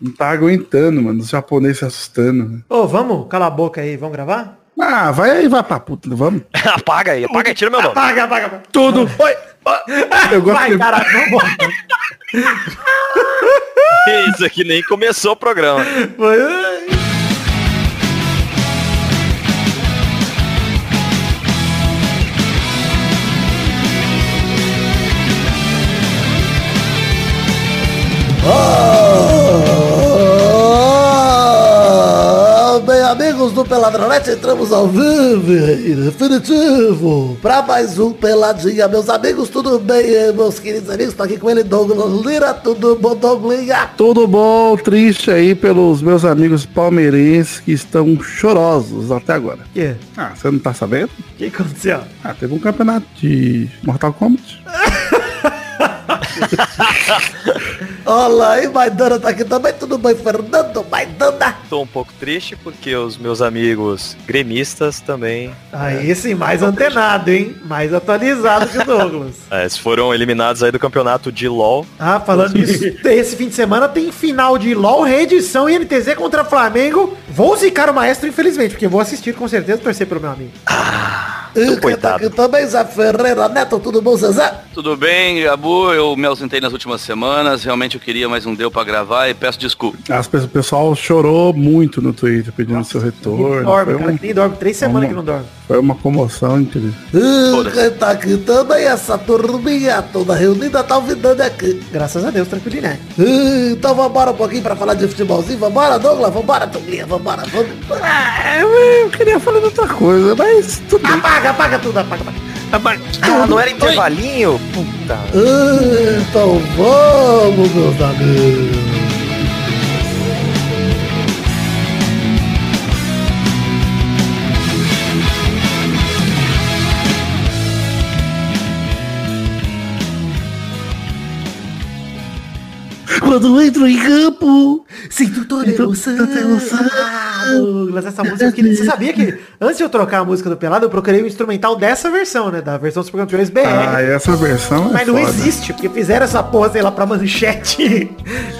Não tá aguentando, mano. Os japoneses se assustando. né? Ô, vamos? Cala a boca aí, vamos gravar? Ah, vai aí, vai pra puta. Vamos. apaga aí, apaga aí, tira meu nome. Apaga, apaga, apaga. Tudo. Oi. Eu gosto Vai, de- caralho, vamos Isso aqui nem começou o programa. Ah, do Peladronete, entramos ao vivo definitivo para mais um Peladinha. Meus amigos, tudo bem, eh, meus queridos amigos? Tô aqui com ele, Douglas Lira, tudo bom, Douglinha? Tudo bom, triste aí pelos meus amigos palmeirenses que estão chorosos até agora. O quê? Ah, você não tá sabendo? O que aconteceu? Ah, teve um campeonato de Mortal Kombat. Olha aí, Maidana tá aqui também, tudo bem, Fernando Maidana? Tô um pouco triste porque os meus amigos gremistas também Aí sim, mais antenado, hein? Mais atualizado que o Douglas. é, foram eliminados aí do campeonato de LoL. Ah, falando nisso, esse fim de semana tem final de LOL, reedição e NTZ contra Flamengo. Vou zicar o maestro, infelizmente, porque vou assistir com certeza, torcer pelo meu amigo. E tá coitado. aqui também, Zé Ferreira Neto, tudo bom, Zezé? Tudo bem, Gabu? Eu me ausentei nas últimas semanas. Realmente eu queria, mas não deu pra gravar e peço desculpa. As pessoas- o pessoal chorou muito no Twitter pedindo seu retorno. dorme, Foi, cara, um- que nem dorme. Três semanas Vamos. que não dorme. Foi uma comoção incrível. E Foda-se. quem tá aqui também, essa turminha toda reunida, tá ouvindo aqui. Graças a Deus, tranquilo, né? Então vambora um pouquinho pra falar de futebolzinho, vambora, Douglas, vambora, Douglinha, vambora, vamos. Ah, eu, eu queria falar de outra coisa, mas tudo bem. Apaga, apaga tudo, apaga, apaga. Ah, não era intervalinho? Puta. Então vamos, meus amigos. Quando entro em campo, sinto toda emoção. Douglas, essa música eu queria... Você sabia que antes de eu trocar a música do Pelado, eu procurei o instrumental dessa versão, né? Da versão Super Campeões BR. Ah, essa versão é Mas não foda. existe, porque fizeram essa porra, sei lá, pra manchete.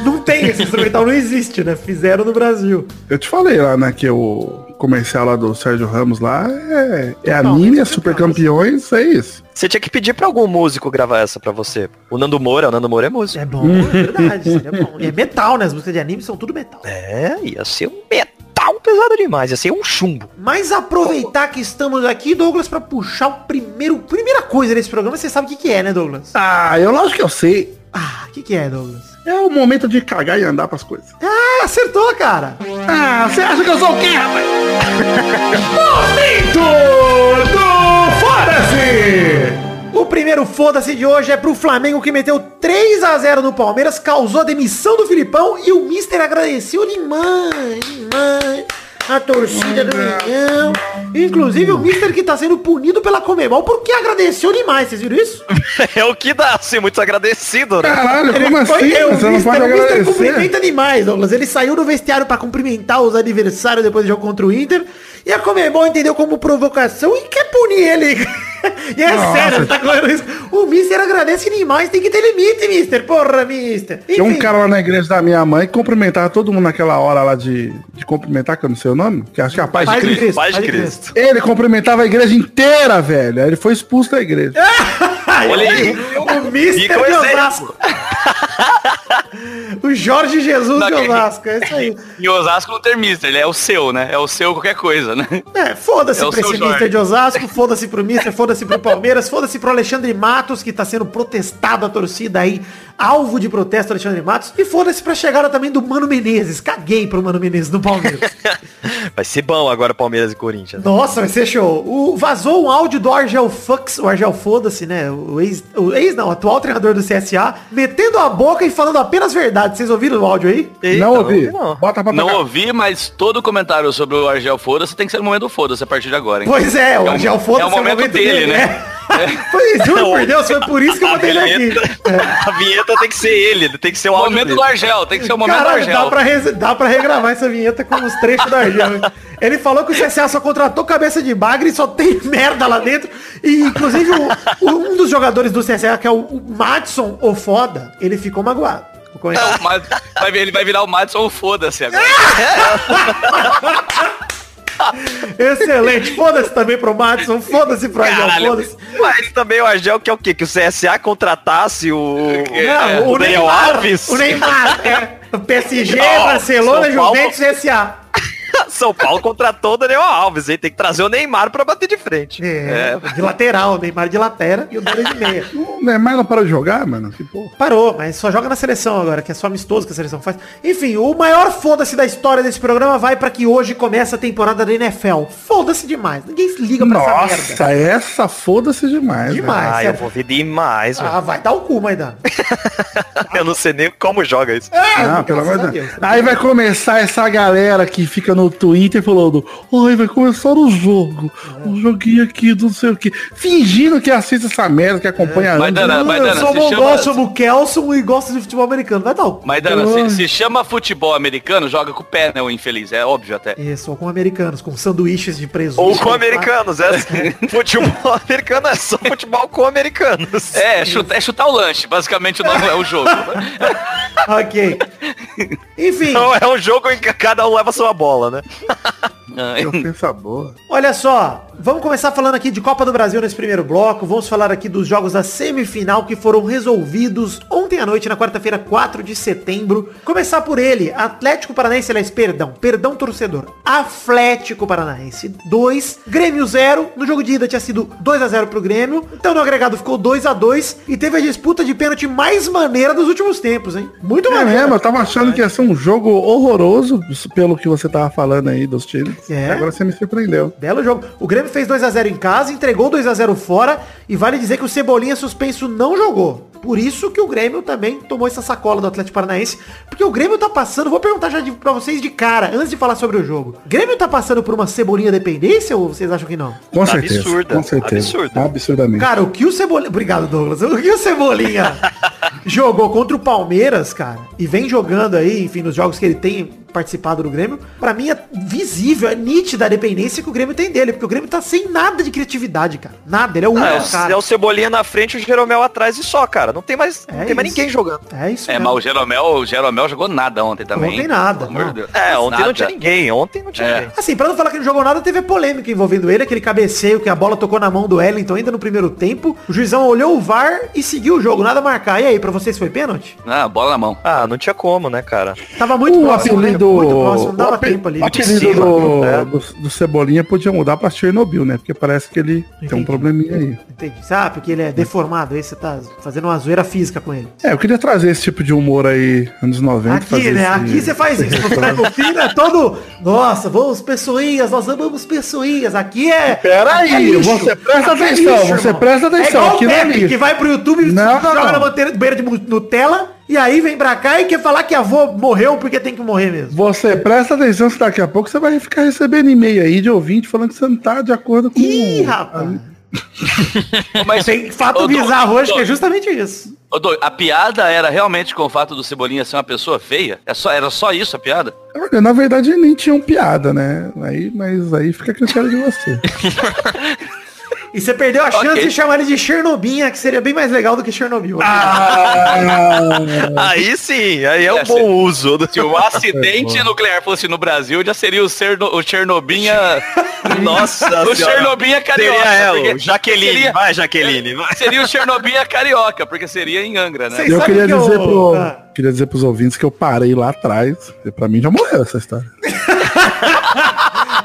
Não tem esse instrumental, não existe, né? Fizeram no Brasil. Eu te falei lá, né, que o comercial lá do Sérgio Ramos lá é, é anime, é super campeões, é isso. Você tinha que pedir pra algum músico gravar essa pra você. O Nando Moura, o Nando Moura é músico. É bom, é verdade, seria bom. E é metal, né? As músicas de anime são tudo metal. É, ia ser um metal pesado demais, ia ser um chumbo. Mas aproveitar que estamos aqui, Douglas, pra puxar o primeiro... Primeira coisa desse programa, você sabe o que, que é, né, Douglas? Ah, eu lógico que eu sei. Ah, o que, que é, Douglas? É o momento de cagar e andar pras coisas. Ah, acertou, cara! Ah, você acha que eu sou o quê, rapaz? O primeiro foda-se de hoje é pro Flamengo que meteu 3 a 0 no Palmeiras, causou a demissão do Filipão e o Mister agradeceu demais, demais a torcida do Mengão. Inclusive o Mister que tá sendo punido pela Comebol porque agradeceu demais, vocês viram isso? É o que dá, ser muito agradecido, né? Caralho, como assim? Foi- é, o Você não Mister- pode o Mister cumprimenta demais, Douglas. Ele saiu do vestiário pra cumprimentar os adversários depois do jogo contra o Inter. E a Comebol entendeu como provocação e quer punir ele. e é Nossa. sério, ele tá correndo isso. O Mister agradece demais, tem que ter limite, Mister. Porra, Mister. Tinha um Enfim. cara lá na igreja da minha mãe que cumprimentava todo mundo naquela hora lá de, de cumprimentar, que eu não sei o nome, que acho que é a paz Pai de Cristo. Cristo. Paz de Pai de Cristo. Ele cumprimentava a igreja inteira, velho. Aí ele foi expulso da igreja. Olha aí. O Mister de exemplo. Osasco. O Jorge Jesus Não, de Osasco, é isso aí. Em Osasco não tem mister, ele é o seu, né? É o seu qualquer coisa, né? É, foda-se É pra esse Jorge. Mister de Osasco, foda-se pro Mister, foda-se pro Palmeiras, foda-se pro Alexandre Matos, que tá sendo protestado a torcida aí, alvo de protesto Alexandre Matos, e foda-se pra chegada também do Mano Menezes. Caguei pro Mano Menezes do Palmeiras. Vai ser bom agora Palmeiras e Corinthians. Nossa, vai ser show. O, vazou um áudio do Argel Fux, o Argel Foda-se, né? O ex, o ex não, o atual treinador do CSA, metendo a boca e falando apenas verdade. Vocês ouviram o áudio aí? Eita, não ouvi. não. Bota pra Não ouvi, mas todo comentário sobre o Argel Foda-se tem que ser no momento do Foda-se a partir de agora, hein? Pois é, o É o- Argel Foda-se é o momento dele, né? Foi, juro por Deus, foi por isso que eu botei ele aqui. vinheta, A vinheta tem que ser ele, tem que ser o momento dele. do Argel, tem que ser o momento Caralho, do dá Argel. pra, res- dá pra regravar essa vinheta com os trechos da Argel. Ele falou que o CSA só contratou cabeça de bagre e só tem merda lá dentro. E, inclusive, o- um dos jogadores do CSA, que é o, o Madison, o foda, ele ficou magoado. É, o Mad- vai, vir- ele vai virar o Madison, foda-se agora. Excelente. Foda-se também pro Madison, foda-se pro Caralho, foda-se. mas também o Argel que é o quê? Que o CSA contratasse o, Não, o, Daniel Neymar, Alves? o Neymar, é. O PSG, Barcelona, São Paulo- Juventus e SA. São Paulo contratou o Daniel Alves, hein? Tem que trazer o Neymar pra bater de frente. É, de lateral, o Neymar de lateral e o Dora de meia. O Neymar não parou de jogar, mano? Que porra. Parou, mas só joga na seleção agora, que é só amistoso que a seleção faz. Enfim, o maior foda-se da história desse programa vai pra que hoje começa a temporada da NFL. Foda-se demais. Ninguém se liga pra essa merda. Nossa, essa foda-se demais. Demais. Ah, eu vou ver demais, Ah, vai dar o cu, Maidana. Eu não sei nem como joga isso. Não, pelo amor de. Deus. Aí vai começar essa galera que fica no Twitter falando, ai, vai começar o jogo. O joguinho aqui do não sei o que. Fingindo que assiste essa merda, que acompanha Vai antes. dando- Eu Maidana, sou se mongol, chama- chamo Kelson e gosto de futebol americano. Vai dar. Maidana, se, se chama futebol americano, joga com o pé, né, o infeliz. É óbvio até. Isso, ou com americanos, com sanduíches de presunto. Ou com americanos, é assim. Futebol americano é só futebol com americanos. É, é chutar, é chutar o lanche, basicamente o nome é o jogo. Ok. Enfim, Então é um jogo em que cada um leva sua bola, né? né? Ah, Que ofensa boa. olha só. Vamos começar falando aqui de Copa do Brasil nesse primeiro bloco. Vamos falar aqui dos jogos da semifinal que foram resolvidos ontem à noite, na quarta-feira, 4 de setembro. Começar por ele, Atlético Paranaense, aliás, perdão, perdão torcedor. Atlético Paranaense 2, Grêmio 0. No jogo de ida tinha sido 2 a 0 pro Grêmio. Então no agregado ficou 2 a 2 e teve a disputa de pênalti mais maneira dos últimos tempos, hein? Muito É maneira. mesmo, eu tava achando que ia ser um jogo horroroso, pelo que você tava falando aí dos times. É. Agora você me surpreendeu. Belo jogo. O Grêmio fez 2 a 0 em casa, entregou 2 a 0 fora e vale dizer que o Cebolinha suspenso não jogou. Por isso que o Grêmio também tomou essa sacola do Atlético Paranaense, porque o Grêmio tá passando, vou perguntar já de, pra vocês de cara, antes de falar sobre o jogo. O Grêmio tá passando por uma Cebolinha dependência ou vocês acham que não? Com Tá certeza. absurda, Com certeza. absurda. Absurdamente. Cara, o que o Cebolinha... Obrigado, Douglas. O que o Cebolinha jogou contra o Palmeiras, cara, e vem jogando aí, enfim, nos jogos que ele tem participado do Grêmio, pra mim é visível, é nítida a dependência que o Grêmio tem dele, porque o Grêmio tá sem nada de criatividade, cara. Nada, ele é o único Ah, é, o, cara. é o Cebolinha na frente e o Jeromel atrás e só, cara. Não tem mais, não É tem mais ninguém jogando. É isso É, mesmo. mas o Jeromel, o Jeromel jogou nada ontem também. Ontem nada, amor não. Deus. É, ontem Nada. não tinha ninguém. Ontem não tinha É. ninguém. Assim, pra não falar que não jogou nada, teve a polêmica envolvendo ele, aquele cabeceio que a bola tocou na mão do Wellington ainda no primeiro tempo. O juizão olhou o VAR e seguiu o jogo, nada a marcar. E aí, pra vocês foi pênalti? Ah, bola na mão. Ah, não tinha como, né, cara? Tava muito o próximo, né? Apelido, Muito próximo, não dava o tempo ali. o apelido do, né? do, do Cebolinha podia mudar pra Chernobyl, né? Porque parece que ele tem Entendi. um probleminha aí. Entendi. Sabe? Porque ele é deformado. Aí você tá fazendo uma zoeira física com ele. É, eu queria trazer esse tipo de humor aí, anos 90. Aqui, fazer né? esse- Aqui você faz isso. O filho é todo. Nossa, vamos pessoinhas, nós amamos pessoinhas. Aqui é. Peraí, é lixo. você presta Aqui é atenção, você irmão. presta atenção, É igual aqui o não é Pepe, lixo. que vai pro YouTube e Não, joga não. na bandeira beira de Nutella. E aí vem pra cá e quer falar que avô morreu porque tem que morrer mesmo. Você presta atenção que daqui a pouco você vai ficar recebendo e-mail aí de ouvinte falando que você não tá de acordo com... Ih, rapaz. Mas Tem fato Ô, Dô- bizarro hoje Dô- que é justamente isso. Ô, Dô, a piada era realmente com o fato do Cebolinha ser uma pessoa feia? É só, era só isso a piada? Olha, na verdade nem tinham piada, né? Aí, mas aí fica a critério de você. E você perdeu a chance Ok. de chamar ele de Chernobinha, que seria bem mais legal do que Chernobyl. Aí sim, aí é um É, bom uso. do- Se o acidente nuclear fosse no Brasil, já seria o, Cerno, o Chernobinha... Nossa o Chernobinha carioca. Seria ela, Jaqueline. Seria, Vai, Jaqueline. Vai. seria o Chernobinha carioca, porque seria em Angra, né? Eu queria que dizer, eu- pro, Ah. queria dizer pros ouvintes que eu parei lá atrás. E pra mim já morreu essa história.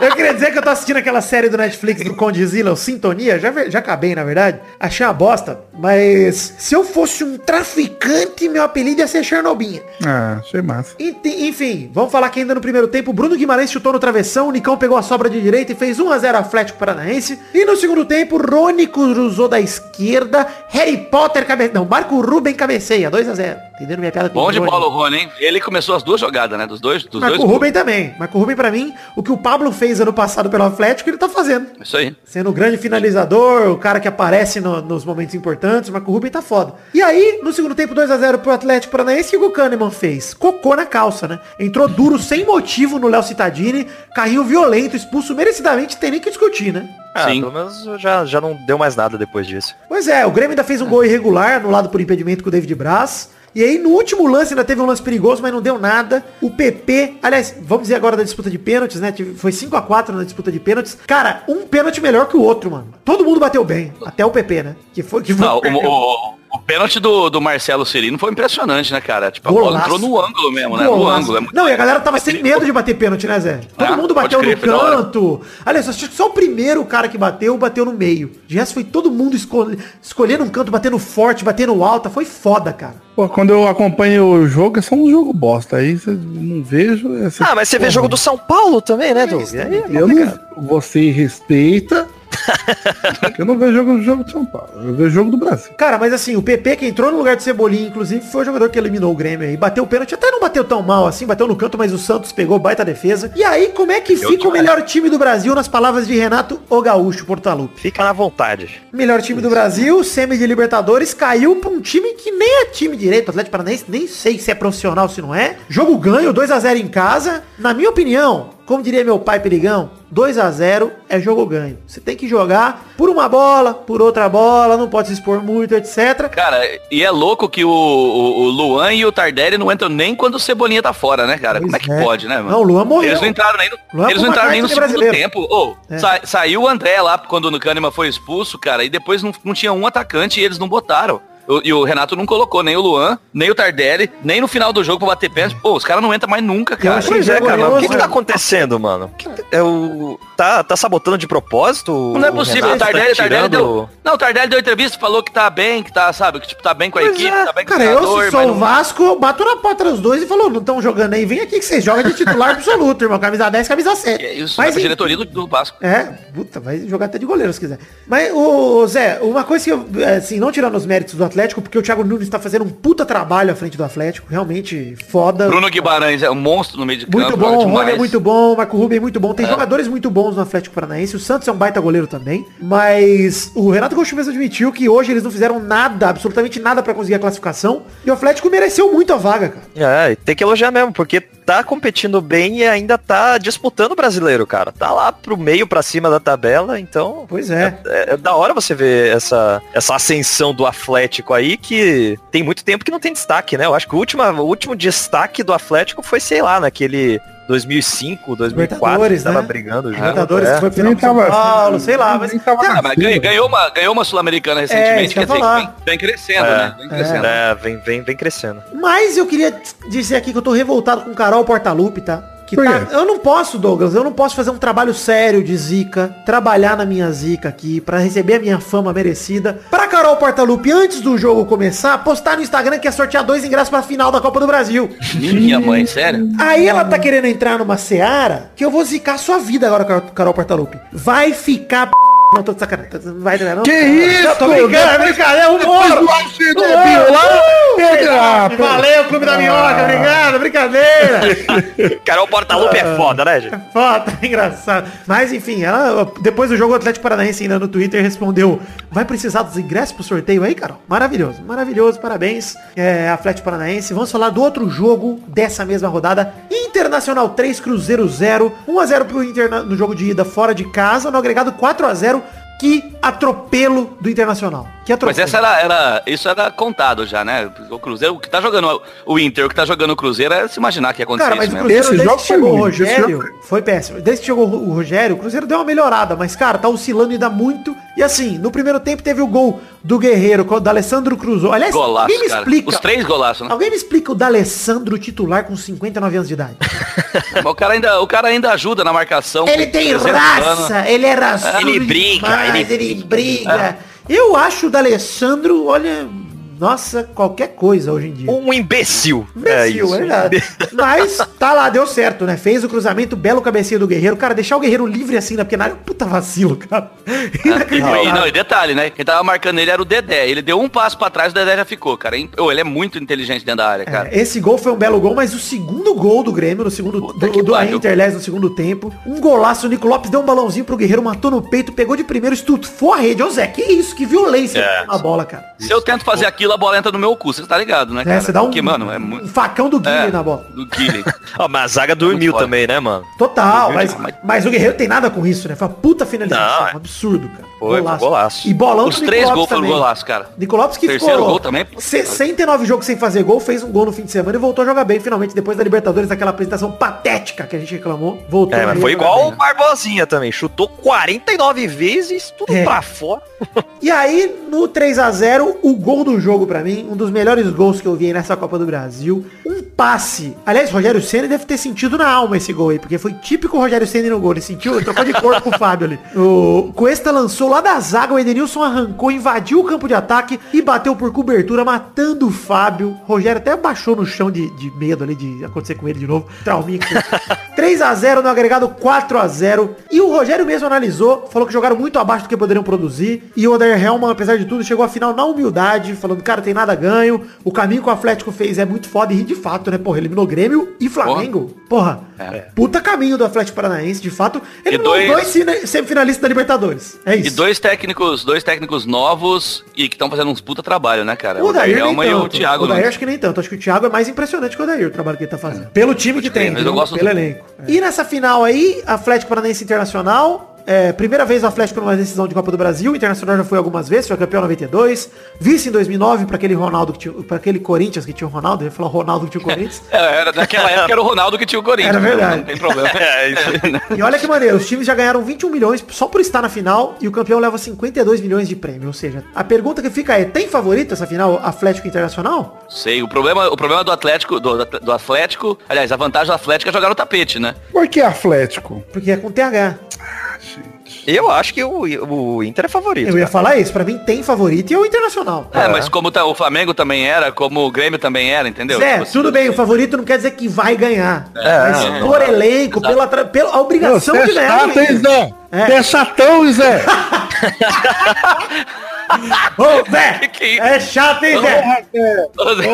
Eu queria dizer que eu tô assistindo aquela série do Netflix do Condzilla, o Sintonia, já, já acabei, na verdade. Achei uma bosta, mas se eu fosse um traficante, meu apelido ia ser Chernobinha. Ah, achei massa. Enfim, vamos falar que ainda no primeiro tempo, Bruno Guimarães chutou no travessão, o Nicão pegou a sobra de direita e fez 1x0 Atlético Paranaense. E no segundo tempo, Rony cruzou da esquerda, Harry Potter cabe... Não, Marco Ruben cabeceia, 2x0. Entendendo minha piada com Bom de Rony? bola o Rony, hein? Ele começou as duas jogadas, né? Dos dois, dos Marco dois. Ruben também. Marco Ruben, pra mim, o que o Pablo fez ano passado pelo Atlético, ele tá fazendo. Isso aí. Sendo o grande finalizador, o cara que aparece no- nos momentos importantes, o Marco Ruben tá foda. E aí, no segundo tempo, 2x0 pro Atlético Paranaense, o que o Kahneman fez? Cocô na calça, né? Entrou duro, sem motivo, no Léo Cittadini, carrinho violento, expulso merecidamente, tem nem que discutir, né? Ah, Sim. pelo menos já, já não deu mais nada depois disso. Pois é, o Grêmio ainda fez um gol irregular, anulado por impedimento com o David Braz. E aí, no último lance, ainda teve um lance perigoso, mas não deu nada. O PP, aliás, vamos dizer agora da disputa de pênaltis, né? Foi 5 a 4 na disputa de pênaltis. Cara, um pênalti melhor que o outro, mano. Todo mundo bateu bem. Até o PP, né? Que foi que foi. Não, o, o- o pênalti do, do Marcelo Cirino foi impressionante, né, cara? Tipo, a bola entrou no ângulo mesmo, né? No Golaço. ângulo. É muito- Não, e a galera tava sem medo de bater pênalti, né, Zé? Todo Ah, mundo bateu crer, no canto. Aliás, acho que só o primeiro cara que bateu, bateu no meio. De resto, foi todo mundo escolhe, escolhendo um canto, batendo forte, batendo alta. Foi foda, cara. Pô, quando eu acompanho o jogo, é só um jogo bosta. Aí você não vejo. é só- Ah, mas você vê jogo do São Paulo também, né, Doug? E aí é Eu não, você respeita. eu não vejo jogo, jogo de São Paulo. Eu vejo jogo do Brasil. Cara, mas assim, o PP que entrou no lugar de Cebolinha, inclusive, foi o jogador que eliminou o Grêmio aí. Bateu o pênalti, até não bateu tão mal assim, bateu no canto, mas o Santos pegou baita defesa. E aí, como é que fica o melhor time do Brasil nas palavras de Renato O Gaúcho Portaluppi? Fica na vontade. Melhor time do Brasil, semi de Libertadores, caiu pra um time que nem é time direito, o Atlético Paranaense, nem sei se é profissional, se não é. Jogo ganho, 2 a 0 em casa. Na minha opinião, como diria meu pai Perigão, 2 a 0 é jogo ganho. Você tem que jogar por uma bola, por outra bola, não pode se expor muito, etc. Cara, e é louco que o, o, o Luan e o Tardelli não entram nem quando o Cebolinha tá fora, né, cara? Como é que Pois é. pode, né, mano? Não, o Luan morreu. Eles não entraram nem no, Luan eles não entraram nem no segundo brasileiro. tempo. Ô, É. sa- saiu o André lá quando o Kahneman foi expulso, cara, e depois não, não tinha um atacante e eles não botaram. O- E o Renato não colocou nem o Luan, nem o Tardelli, nem no final do jogo pra bater pênalti. Pô, os caras não entram mais nunca, cara. achei Pois é, cara, mas o que, que tá vergonhoso. acontecendo, mano? Que- é o... tá, tá sabotando de propósito? Não é possível, o Renato? Tardelli, Tá o Tardelli tirando- deu. Não, o Tardelli deu entrevista, falou que tá bem, que tá, sabe, que tipo, tá bem com a Pois equipe, é. tá bem com Cara, o eu treinador, se sou o não- Vasco, eu bato na porta dos dois e falou, não estão jogando aí, vem aqui que vocês jogam de titular absoluto, irmão. Camisa 10, camisa 7. É isso, Mas, pra diretoria do, do Vasco. É, puta, vai jogar até de goleiro se quiser. Mas, ô, Zé, uma coisa que eu, assim, não tirando os méritos do Atlético, porque o Thiago Nunes tá fazendo um puta trabalho à frente do Atlético, realmente foda. Bruno Guimarães é um monstro no meio de campo. Muito joga bom, o Rony é muito bom, o Marco Rubem é muito bom. Tem É. jogadores muito bons no Atlético Paranaense. O Santos é um baita goleiro também. Mas o Renato Gaúcho mesmo admitiu que hoje eles não fizeram nada, absolutamente nada pra conseguir a classificação. E o Atlético mereceu muito a vaga, cara. É, e tem que elogiar mesmo, porque tá competindo bem e ainda tá disputando o brasileiro, cara. Tá lá pro meio, pra cima da tabela, então... Pois é. É, é da hora você ver essa, essa ascensão do Atlético aí, que tem muito tempo que não tem destaque, né? Eu acho que o último, o último destaque do Atlético foi, sei lá, naquele 2005, 2004, Libertadores, que tava né? brigando. Libertadores, é. que foi final com São tava- Paulo, sei lá. Mas, tava Ah, mas ganhou, ganhou uma, ganhou uma Sul-Americana É, recentemente, eu quer dizer, vem, vem crescendo, É. né? Vem crescendo. É, vem, vem, vem crescendo. mas eu queria dizer aqui que eu tô revoltado com o Carol Portalupe, tá? Que tá- eu não posso, Douglas, eu não posso fazer um trabalho sério de zica, trabalhar na minha zica aqui, pra receber a minha fama merecida. Pra Carol Portalupe, antes do jogo começar, postar no Instagram que é sortear dois ingressos pra final da Copa do Brasil. Minha mãe, sério? Aí ela tá querendo entrar numa seara que eu vou zicar sua vida agora, Carol, Carol Portalupe. Vai ficar p... Não, tô de sacanagem. Não vai entrar, não? Que isso? Tô brincando, é brincadeira, é humor. Lá? Valeu, Clube da Minhoca, obrigado, brincadeira. Carol Portalupe é foda, né, gente? Foda, engraçado. Mas enfim, ela, depois do jogo o Atlético Paranaense ainda no Twitter respondeu, vai precisar dos ingressos pro sorteio aí, Carol? Maravilhoso, maravilhoso, parabéns, é, Atlético Paranaense. Vamos falar do outro jogo dessa mesma rodada, Internacional 3, Cruzeiro 0, 1x0 pro Inter no jogo de ida fora de casa, no agregado 4x0, que atropelo do Internacional. Que atropelo. Mas essa era, era, isso era contado já, né? O Cruzeiro, o que tá jogando o Inter, o que tá jogando o Cruzeiro, é se imaginar que ia acontecer Cara, mas isso o mesmo. Cruzeiro, Esse desde jogo que foi chegou o Rogério, jogo foi péssimo. Desde que chegou o Rogério, o Cruzeiro deu uma melhorada, mas, cara, tá oscilando ainda muito. E assim, no primeiro tempo teve o gol do Guerreiro, com o D'Alessandro Cruzou. Aliás, Golaço, alguém me cara. explica. Os três golaços, né? Alguém me explica o D'Alessandro titular com 59 anos de idade. Mas o cara ainda, o cara ainda ajuda na marcação. Ele tem 300 anos. raça, ele é raçudo Ele briga, demais, ele ele briga. Eu acho o D'Alessandro, olha, nossa, qualquer coisa hoje em dia. Um imbecil. Imbecil, é verdade. Mas tá lá, deu certo, né? Fez o cruzamento, belo cabecinha do Guerreiro. Cara, deixar o Guerreiro livre assim na pequena área, puta vacilo, cara. Não, e, não, e detalhe, né? Quem tava marcando ele era o Dedé. Ele deu um passo pra trás, o Dedé já ficou, cara. Ele é muito inteligente dentro da área, cara. É, esse gol foi um belo gol, mas o segundo gol do Grêmio, no segundo Puta do, do. Inter, aliás, no segundo tempo. Um golaço, o Nico Lopes deu um balãozinho pro Guerreiro, matou no peito, pegou de primeiro, estufou a rede. Ô Zé, que isso, que violência É. na bola, cara. Se eu tento fazer aquilo a bola entra no meu cu, você tá ligado, né, cara? É, você dá um, Porque, mano, é um muito... facão do Guilherme É, na bola. do Guilherme. Ó, mas a zaga dormiu também, né, mano? Total, mas, mas o Guerreiro tem nada com isso, né? Foi uma puta finalização. Não, é. um absurdo, cara. Foi, golaço. E bolão Os do três Nico gols foram também. golaço, cara. Nico Lopes que Terceiro ficou gol também, pô. 69 jogos sem fazer gol, fez um gol no fim de semana e voltou a jogar bem finalmente depois da Libertadores, daquela apresentação patética que a gente reclamou. Voltou É, mas foi igual bem. o Barbosinha também. Chutou 49 vezes, tudo É. pra fora. E aí, no 3 a 0 o gol do jogo pra mim, um dos melhores gols que eu vi nessa Copa do Brasil. Um passe. Aliás, Rogério Senna deve ter sentido na alma esse gol aí, porque foi típico Rogério Senna no gol. Ele sentiu, ele trocou de corpo com o Fábio ali. O Cuesta lançou lá da zaga, o Edenilson arrancou, invadiu o campo de ataque e bateu por cobertura, matando o Fábio. Rogério até baixou no chão de, de medo ali de acontecer com ele de novo. Trauminha. 3 a 0 no agregado 4 a 0 E o Rogério mesmo analisou, falou que jogaram muito abaixo do que poderiam produzir. E o Oder Helman, apesar de tudo, chegou à final na humildade, falando, cara, tem nada ganho. O caminho que o Atlético fez é muito foda e de fato, né? Porra, eliminou Grêmio e Flamengo. Porra, É. puta caminho do Atlético Paranaense, de fato. Eliminou dois- dois semi- semifinalistas da Libertadores. É isso. E dois técnicos, dois técnicos novos e que estão fazendo uns puta trabalho, né, cara? O Dair nem Helma e o. Thiago. O Dair né? acho que nem tanto. Acho que o Thiago é mais impressionante que o Dair, o trabalho que ele tá fazendo. Pelo time que tem, mas eu gosto pelo do- elenco. E nessa final aí, Atlético Paranaense Internacional. É, primeira vez o Atlético numa decisão de Copa do Brasil, o Internacional já foi algumas vezes, foi campeão em 92, vice em 2009 para aquele Ronaldo que tinha, para aquele Corinthians que tinha o Ronaldo, eu ia falar Ronaldo que tinha o Corinthians. É, era, naquela época era o Ronaldo que tinha o Corinthians. Era verdade. Não tem problema. É, isso E olha que maneiro, os times já ganharam 21 milhões só por estar na final e o campeão leva 52 milhões de prêmio. Ou seja, a pergunta que fica é, tem favorito essa final Atlético Internacional? Sei, o problema, o problema do Atlético, do, do Atlético, aliás, a vantagem do Atlético é jogar no tapete, né? Por que Atlético? Porque é com TH. Eu acho que o, o Inter é favorito. Eu ia cara. falar isso, pra mim tem favorito e é o Internacional. É, mas como tá- o Flamengo também era, como o Grêmio também era, entendeu? Zé, Tipo assim, tudo bem, o favorito não quer dizer que vai ganhar. mas não, por não. elenco, pela, pela obrigação de é ganhar. chato, hein, Zé? É. Você é chatão, Zé. Ô, Zé! Que isso? É chato, hein, Zé? Ô, Zé,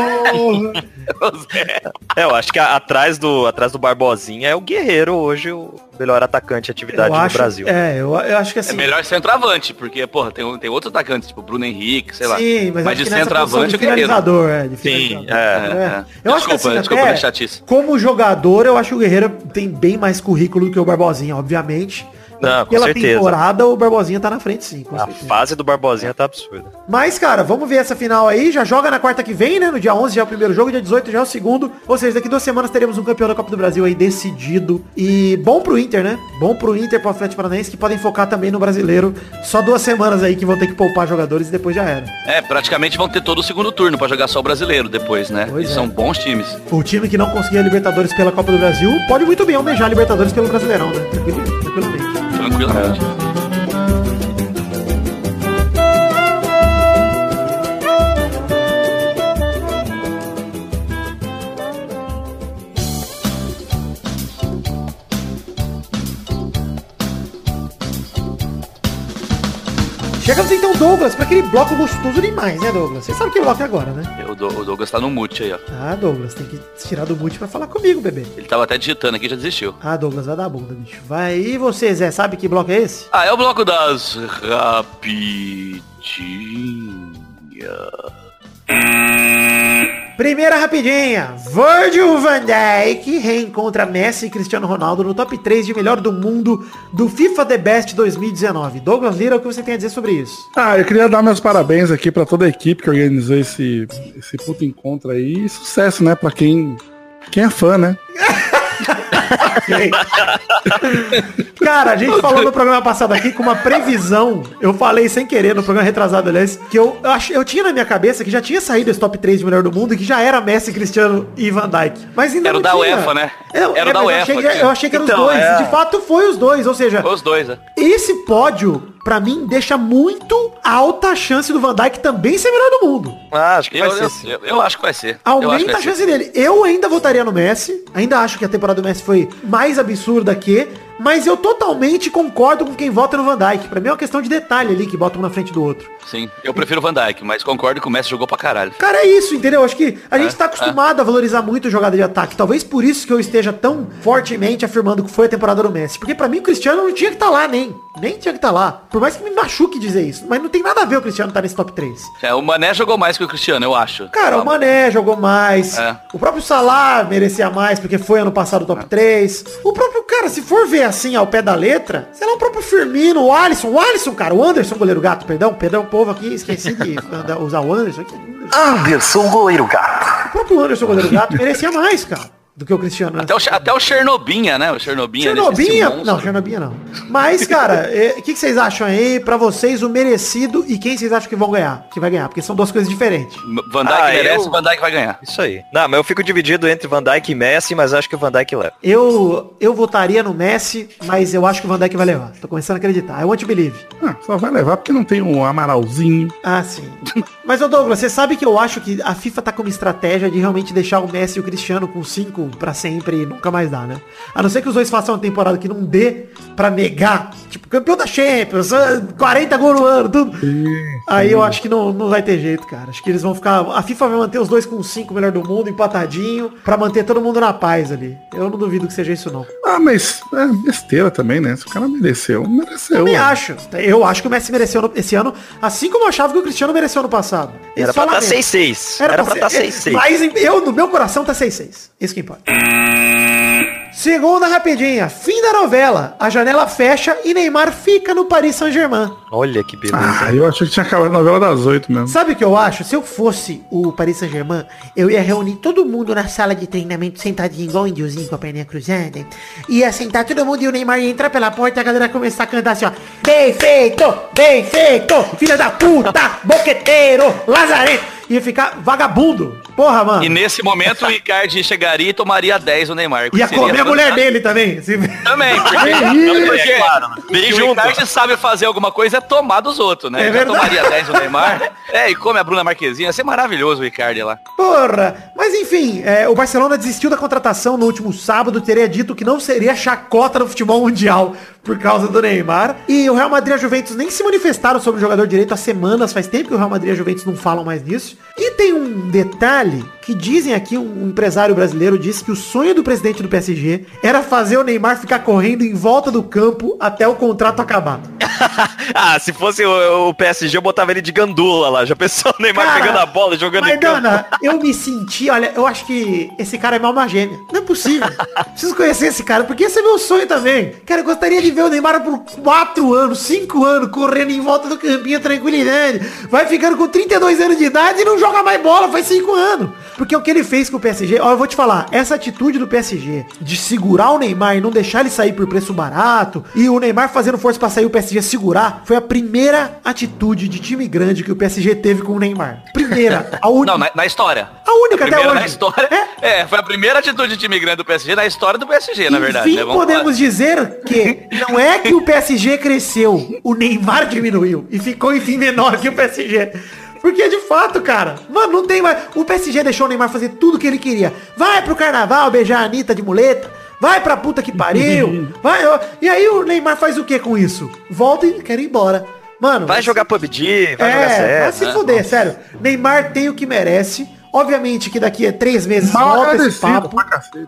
ô, Zé. É, eu acho que a- atrás do, atrás do Barbosinha é o Guerreiro hoje, o melhor atacante de atividade Eu do acho, Brasil. É, eu, eu acho que É assim. melhor centroavante, porque, porra, tem, tem outros atacantes, tipo Bruno Henrique, sei lá. Sim, mas, acho de centroavante queria. finalizador, é, de Sim, finalizador. é, é. Eu acho que Desculpa, assim, desculpa até, da chatice. como jogador, eu acho que o Guerreiro tem bem mais currículo do que o Barbosinha, obviamente. Não, com Pela certeza. temporada, o Barbosinha tá na frente, sim, com A certeza. fase do Barbosinha tá absurda. Mas, cara, vamos ver essa final aí. Já joga na quarta que vem, né? No dia 11 já é o primeiro jogo, dia 18 já é o segundo. Ou seja, daqui duas semanas teremos um campeão da Copa do Brasil aí decidido. E bom pro Inter, né? Bom pro Inter, pro Atlético Paranaense, que podem focar também no brasileiro. Só duas semanas aí que vão ter que poupar jogadores e depois já era. É, praticamente vão ter todo o segundo turno pra jogar só o brasileiro depois, né? Pois e é. são bons times. O time que não conseguia Libertadores pela Copa do Brasil pode muito bem almejar Libertadores pelo Brasileirão, né? Tranquilo- Tranquilamente. akkurat Chegamos então, Douglas, pra aquele bloco gostoso demais, né, Douglas? Você sabe que bloco é agora, né? O Do- o Douglas tá no mute aí, ó. Ah, Douglas, tem que tirar do mute pra falar comigo, bebê. Ele tava até digitando aqui e já desistiu. Ah, Douglas, vai dar bunda, bicho. Vai. E você, Zé, sabe que bloco é esse? Ah, é o bloco das rapidinhas. Primeira rapidinha. Virgil van Dijk reencontra Messi e Cristiano Ronaldo no top 3 de melhor do mundo do FIFA The Best 2019. Douglas Lira, o que você tem a dizer sobre isso? Ah, eu queria dar meus parabéns aqui pra toda a equipe que organizou esse, esse puto encontro aí. E sucesso, né? Pra quem, quem é fã, né? Cara, a gente falou no programa passado aqui com uma previsão. Eu falei sem querer no programa retrasado, aliás, que eu, eu, ach- eu tinha na minha cabeça que já tinha saído esse top 3 de melhor do mundo e que já era Messi, Cristiano e Van Dijk. Mas ainda Era o não da. UEFA, né? Eu, Era o é, da mas eu UEFA achei que- que- Eu achei que eram Então, os dois. é. De fato, foi os dois. Ou seja, Os dois, né? esse pódio, pra mim, deixa muito alta a chance do Van Dijk também ser melhor do mundo. Ah, acho que Eu, vai ser eu, eu, eu acho que vai ser. Aumenta vai a chance ser. dele. Eu ainda votaria no Messi. Ainda acho que a temporada do Messi foi mais absurda que. Mas eu totalmente concordo com quem vota no Van Dijk. Pra mim é uma questão de detalhe ali que bota um na frente do outro. Sim, eu prefiro o Van Dijk, mas concordo que o Messi jogou pra caralho. Cara, é isso, entendeu? Acho que a gente É, tá acostumado a valorizar muito jogada de ataque. Talvez por isso que eu esteja tão fortemente afirmando que foi a temporada do Messi. Porque pra mim o Cristiano não tinha que estar lá nem. Nem tinha que estar lá. Por mais que me machuque dizer isso. Mas não tem nada a ver o Cristiano estar nesse top 3. É, o Mané jogou mais que o Cristiano, eu acho. Cara, o Mané jogou mais. É. O próprio Salah merecia mais, porque foi ano passado top 3. O próprio, cara, se for ver assim ao pé da letra, sei lá, o próprio Firmino, o Alisson, o Alisson, cara, o Anderson, goleiro gato, perdão, perdão, o povo aqui, esqueci de usar o Anderson. aqui. Anderson Goleiro Gato. O próprio Anderson, goleiro gato, merecia mais, cara, do que o Cristiano. né? Até o, até o Chernobinha, né? O Chernobinha. Chernobinha? Não, Chernobinha não. Mas, cara, é, o que, que vocês acham aí, pra vocês, o merecido e quem vocês acham que vão ganhar? Que vai ganhar, porque são duas coisas diferentes. Van Dijk Ah, merece, eu- Van Dijk vai ganhar. Isso aí. Não, mas eu fico dividido entre Van Dijk e Messi, mas acho que o Van Dijk leva. Eu, eu votaria no Messi, mas eu acho que o Van Dijk vai levar. Tô começando a acreditar. I want to believe. Ah, só vai levar porque não tem um amaralzinho. Ah, sim. Mas, ô Douglas, você sabe que eu acho que a FIFA tá com uma estratégia de realmente deixar o Messi e o Cristiano com 5 pra sempre e nunca mais dá, né? A não ser que os dois façam uma temporada que não dê pra negar. Tipo, campeão da Champions, ah, 40 gols no ano, tudo. Aí eu acho que não, não vai ter jeito, cara. Acho que eles vão ficar... A FIFA vai manter os dois com 5 melhor do mundo, empatadinho, pra manter todo mundo na paz ali. Eu não duvido que seja isso, não. Ah, mas é besteira também, né? Se o cara mereceu, mereceu. Também ué. acho. Eu acho que o Messi mereceu esse ano, assim como eu achava que o Cristiano mereceu no passado. Era Só pra estar lamento. 6-6. Era pra estar ser- 6-6. Mas em- eu, no meu coração, tá 6-6. Isso que importa. Segunda rapidinha. Fim da novela. A janela fecha e Neymar fica no Paris Saint-Germain. Olha que beleza. Ah, eu achei que tinha acabado a novela das oito mesmo. Sabe o que eu acho? Se eu fosse o Paris Saint-Germain, eu ia reunir todo mundo na sala de treinamento sentadinho igual um índiozinho com a perninha cruzada. Ia sentar todo mundo e o Neymar ia entrar pela porta e a galera ia começar a cantar assim, ó. Bem feito, bem feito, filha da puta, boqueteiro, lazarento. Ia ficar vagabundo. Porra, mano. E nesse momento o Icardi chegaria e tomaria 10 o Neymar. Ia Seria comer a mulher fantástico. dele também. Se- Também, porque, porque, é claro. Porque o. Icardi sabe fazer alguma coisa é tomar dos outros, né? É Já tomaria 10 o Neymar. É, e come a Bruna Marquezine. Ia ser maravilhoso o Icardi lá. Porra! Mas enfim, é, o Barcelona desistiu da contratação no último sábado, teria dito que não seria chacota no futebol mundial por causa do Neymar. E o Real Madrid e a Juventus nem se manifestaram sobre o jogador direito há semanas, faz tempo que o Real Madrid e a Juventus não falam mais nisso. E tem um detalhe que dizem aqui, um empresário brasileiro disse que o sonho do presidente do PSG era fazer o Neymar ficar correndo em volta do campo até o contrato acabar. ah, se fosse o, o PSG, eu botava ele de gandula lá. Já pensou o Neymar Cara, pegando a bola, jogando em campo? Maidana, eu me senti, olha, eu acho que esse cara é mal uma gêmea. Não é possível. Preciso conhecer esse cara, porque esse é meu sonho também. Cara, eu gostaria de ver o Neymar por 4 anos, 5 anos, correndo em volta do campinho, tranquilidade. Vai ficando com 32 anos de idade e não joga mais bola, faz 5 anos. Porque o que ele fez com o PSG, ó, eu vou te falar, essa atitude do PSG de segurar o Neymar e não deixar ele sair por preço barato, e o Neymar fazendo força pra sair o PSG segurar, foi a primeira atitude de time grande que o PSG teve com o Neymar. Primeira, a única. Não, na, na história. A única a até hoje. na história. É. foi a primeira atitude de time grande do PSG na história do PSG, na verdade. Enfim, né? Podemos falar. dizer que não é que o PSG cresceu, o Neymar diminuiu e ficou, enfim, menor que o PSG. Porque de fato, cara, mano, não tem mais. O PSG deixou o Neymar fazer tudo que ele queria. Vai pro carnaval beijar a Anitta de muleta. Vai pra puta que pariu. vai, ó. E aí o Neymar faz o que com isso? Volta e quer ir embora. Mano, Vai jogar PUBG, vai jogar é, vai CS. se né? fuder, sério. Neymar tem o que merece. Obviamente que daqui a três meses Mal volta esse papo.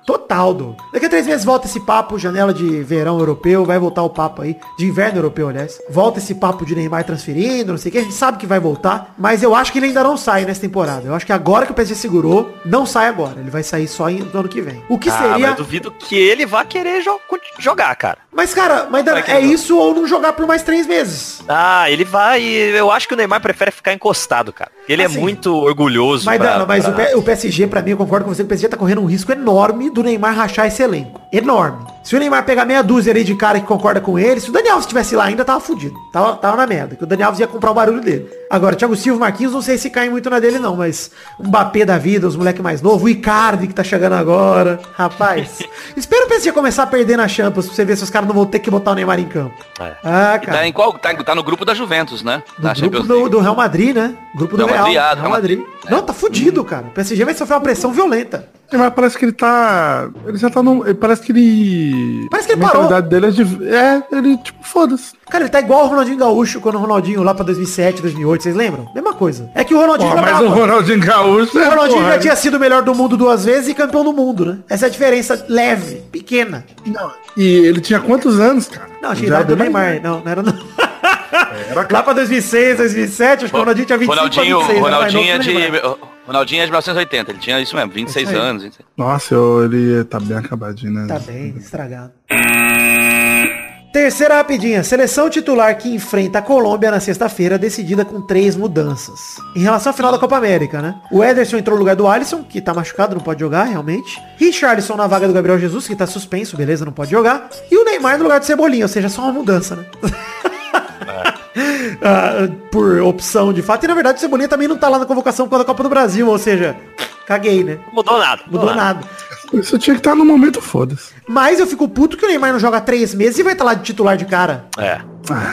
Total, do. Daqui a três meses volta esse papo, janela de verão europeu, vai voltar o papo aí, de inverno europeu, aliás. Volta esse papo de Neymar transferindo, não sei o que, a gente sabe que vai voltar, mas eu acho que ele ainda não sai nessa temporada. Eu acho que agora que o PSG segurou, não sai agora. Ele vai sair só em- no ano que vem. O que Ah, mas seria... eu duvido que ele vá querer jo- jogar, cara. Mas, cara, mas Vai é isso ou não jogar por mais três meses. Ah, ele vai. Eu acho que o Neymar prefere ficar encostado, cara. Ele Assim, é muito orgulhoso. Mas, pra- Dana, mas pra- o, PSG, pra mim, eu concordo com você o PSG tá correndo um risco enorme do Neymar rachar esse elenco. Enorme. Se o Neymar pegar meia dúzia ali de cara que concorda com ele, se o Daniel estivesse lá ainda, tava fudido. Tava, tava na merda, que o Daniel ia comprar o barulho dele. Agora, Thiago Silva Marquinhos, não sei se caem muito na dele não, mas um Mbappé da vida, os moleque mais novo, o Icardi que tá chegando agora. Rapaz, espero o PSG começar a perder na Champions pra você ver se os caras não vão ter que botar o Neymar em campo. É. Ah, E cara. Tá, em qual, tá, tá no grupo da Juventus, né? Do Na grupo do, do Real Madrid, né? Grupo do Real Real. Madrid, ah, Real Real Madrid. Madrid. Não, tá fudido, cara. O PSG vai sofrer uma pressão violenta. Mas parece que ele tá. Ele já tá no. Parece que ele. Parece que ele a parou. mentalidade dele é de. É, ele, tipo, foda-se. Cara, ele tá igual o Ronaldinho Gaúcho quando o Ronaldinho lá pra 2007, 2008, vocês lembram? Mesma coisa. É que o Ronaldinho Porra, mas o Ronaldinho Gaúcho. O é, Ronaldinho porra, já tinha sido o melhor do mundo duas vezes e campeão do mundo, né? Essa é a diferença leve, pequena. Não, E ele tinha quantos anos, cara? Não, achei Já idade do Neymar. Não, não era não. Lá pra 2006, 2007, acho que o Ronaldinho tinha 25 Ronaldinho, pra 26, né? Ronaldinho, é Mais novo que o Neymar. de, Ronaldinho é de 1980, ele tinha isso mesmo, 26 Isso aí. anos. 26. Nossa, eu- ele tá bem acabadinho, né? Tá bem, estragado. Terceira rapidinha. Seleção titular que enfrenta a Colômbia na sexta-feira, decidida com três mudanças. Em relação à final da Copa América, né? O Ederson entrou no lugar do Alisson, que tá machucado, não pode jogar, realmente. Richarlison na vaga do Gabriel Jesus, que tá suspenso, beleza, não pode jogar. E o Neymar no lugar do Cebolinha, ou seja, só uma mudança, né? Ah, por opção de fato. E na verdade o Cebolinha também não tá lá na convocação causa da Copa do Brasil, ou seja, caguei, né? Mudou nada. Mudou nada. Isso tinha que estar no momento, foda-se. Mas eu fico puto que o Neymar não joga três meses e vai estar lá de titular de cara. É.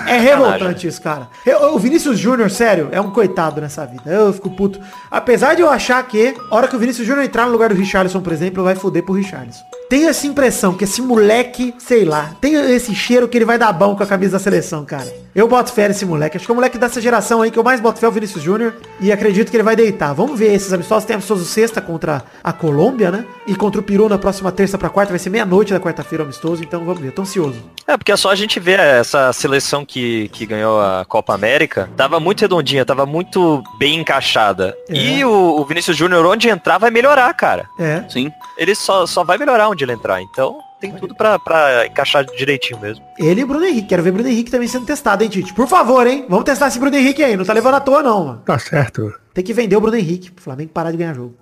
É revoltante isso, cara. Eu- o Vinícius Júnior, sério, é um coitado nessa vida. Eu fico puto. Apesar de eu achar que, a hora que o Vinícius Júnior entrar no lugar do Richarlison, por exemplo, vai foder pro Richarlison. Tenho essa impressão que esse moleque, sei lá, tem esse cheiro que ele vai dar bom com a camisa da seleção, cara. Eu boto fé nesse moleque. Acho que é o moleque dessa geração aí que eu mais boto fé é o Vinícius Júnior. E acredito que ele vai deitar. Vamos ver esses amistosos. Tem amistoso sexta contra a Colômbia, né? E contra o Peru na próxima terça pra quarta. Vai ser meia-noite da quarta-feira o amistoso. Então vamos ver. Tô ansioso. É, porque é só a gente ver essa seleção que, que ganhou a Copa América. Tava muito redondinha, tava muito bem encaixada. É. E o, o Vinícius Júnior, onde entrar, vai melhorar, cara. É. Sim. Ele só, só vai melhorar onde ele entrar. Então, tem tudo pra, pra encaixar direitinho mesmo. Ele e o Bruno Henrique. Quero ver o Bruno Henrique também sendo testado, hein, Tite? Por favor, hein? Vamos testar esse Bruno Henrique aí. Não tá levando à toa, não, mano. Tá certo. Tem que vender o Bruno Henrique. Pro Flamengo parar de ganhar jogo.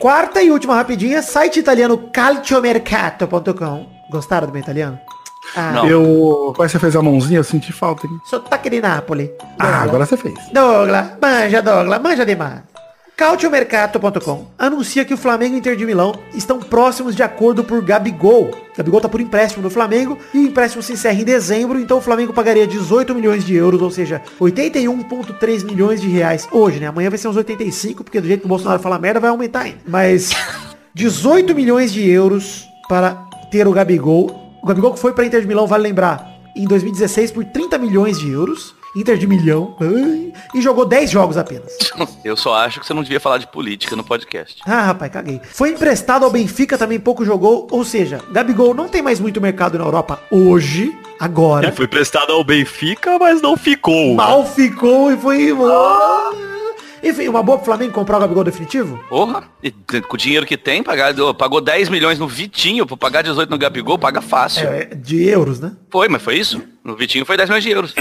Quarta e última rapidinha. Site italiano calciomercato.com. Gostaram do meu italiano? Ah, Não. Eu. Quando você fez a mãozinha, eu senti falta, hein? sotaque de Napoli. Ah, agora você fez. Douglas, manja, Douglas, manja demais. Cautiomercato.com anuncia que o Flamengo e o Inter de Milão estão próximos de acordo por Gabigol. Gabigol tá por empréstimo no Flamengo e o empréstimo se encerra em dezembro, então o Flamengo pagaria 18 milhões de euros, ou seja, 81,3 milhões de reais hoje, né? Amanhã vai ser uns 85, porque do jeito que o Bolsonaro fala merda vai aumentar ainda. Mas 18 milhões de euros para ter o Gabigol. O Gabigol que foi para Inter de Milão, vale lembrar, em 2016 por 30 milhões de euros. Inter de milhão. E jogou 10 jogos apenas. Eu só acho que você não devia falar de política no podcast. Ah, rapaz, caguei. Foi emprestado ao Benfica, também pouco jogou. Ou seja, Gabigol não tem mais muito mercado na Europa hoje, agora. Ele foi prestado ao Benfica, mas não ficou. Mal ficou e foi embora. Enfim, uma boa pro Flamengo comprar o Gabigol definitivo? Porra, e com o dinheiro que tem, pagar, pagou 10 milhões no Vitinho, pra pagar 18 no Gabigol, paga fácil. É, de euros, né? Foi, mas foi isso? No Vitinho foi 10 milhões de euros.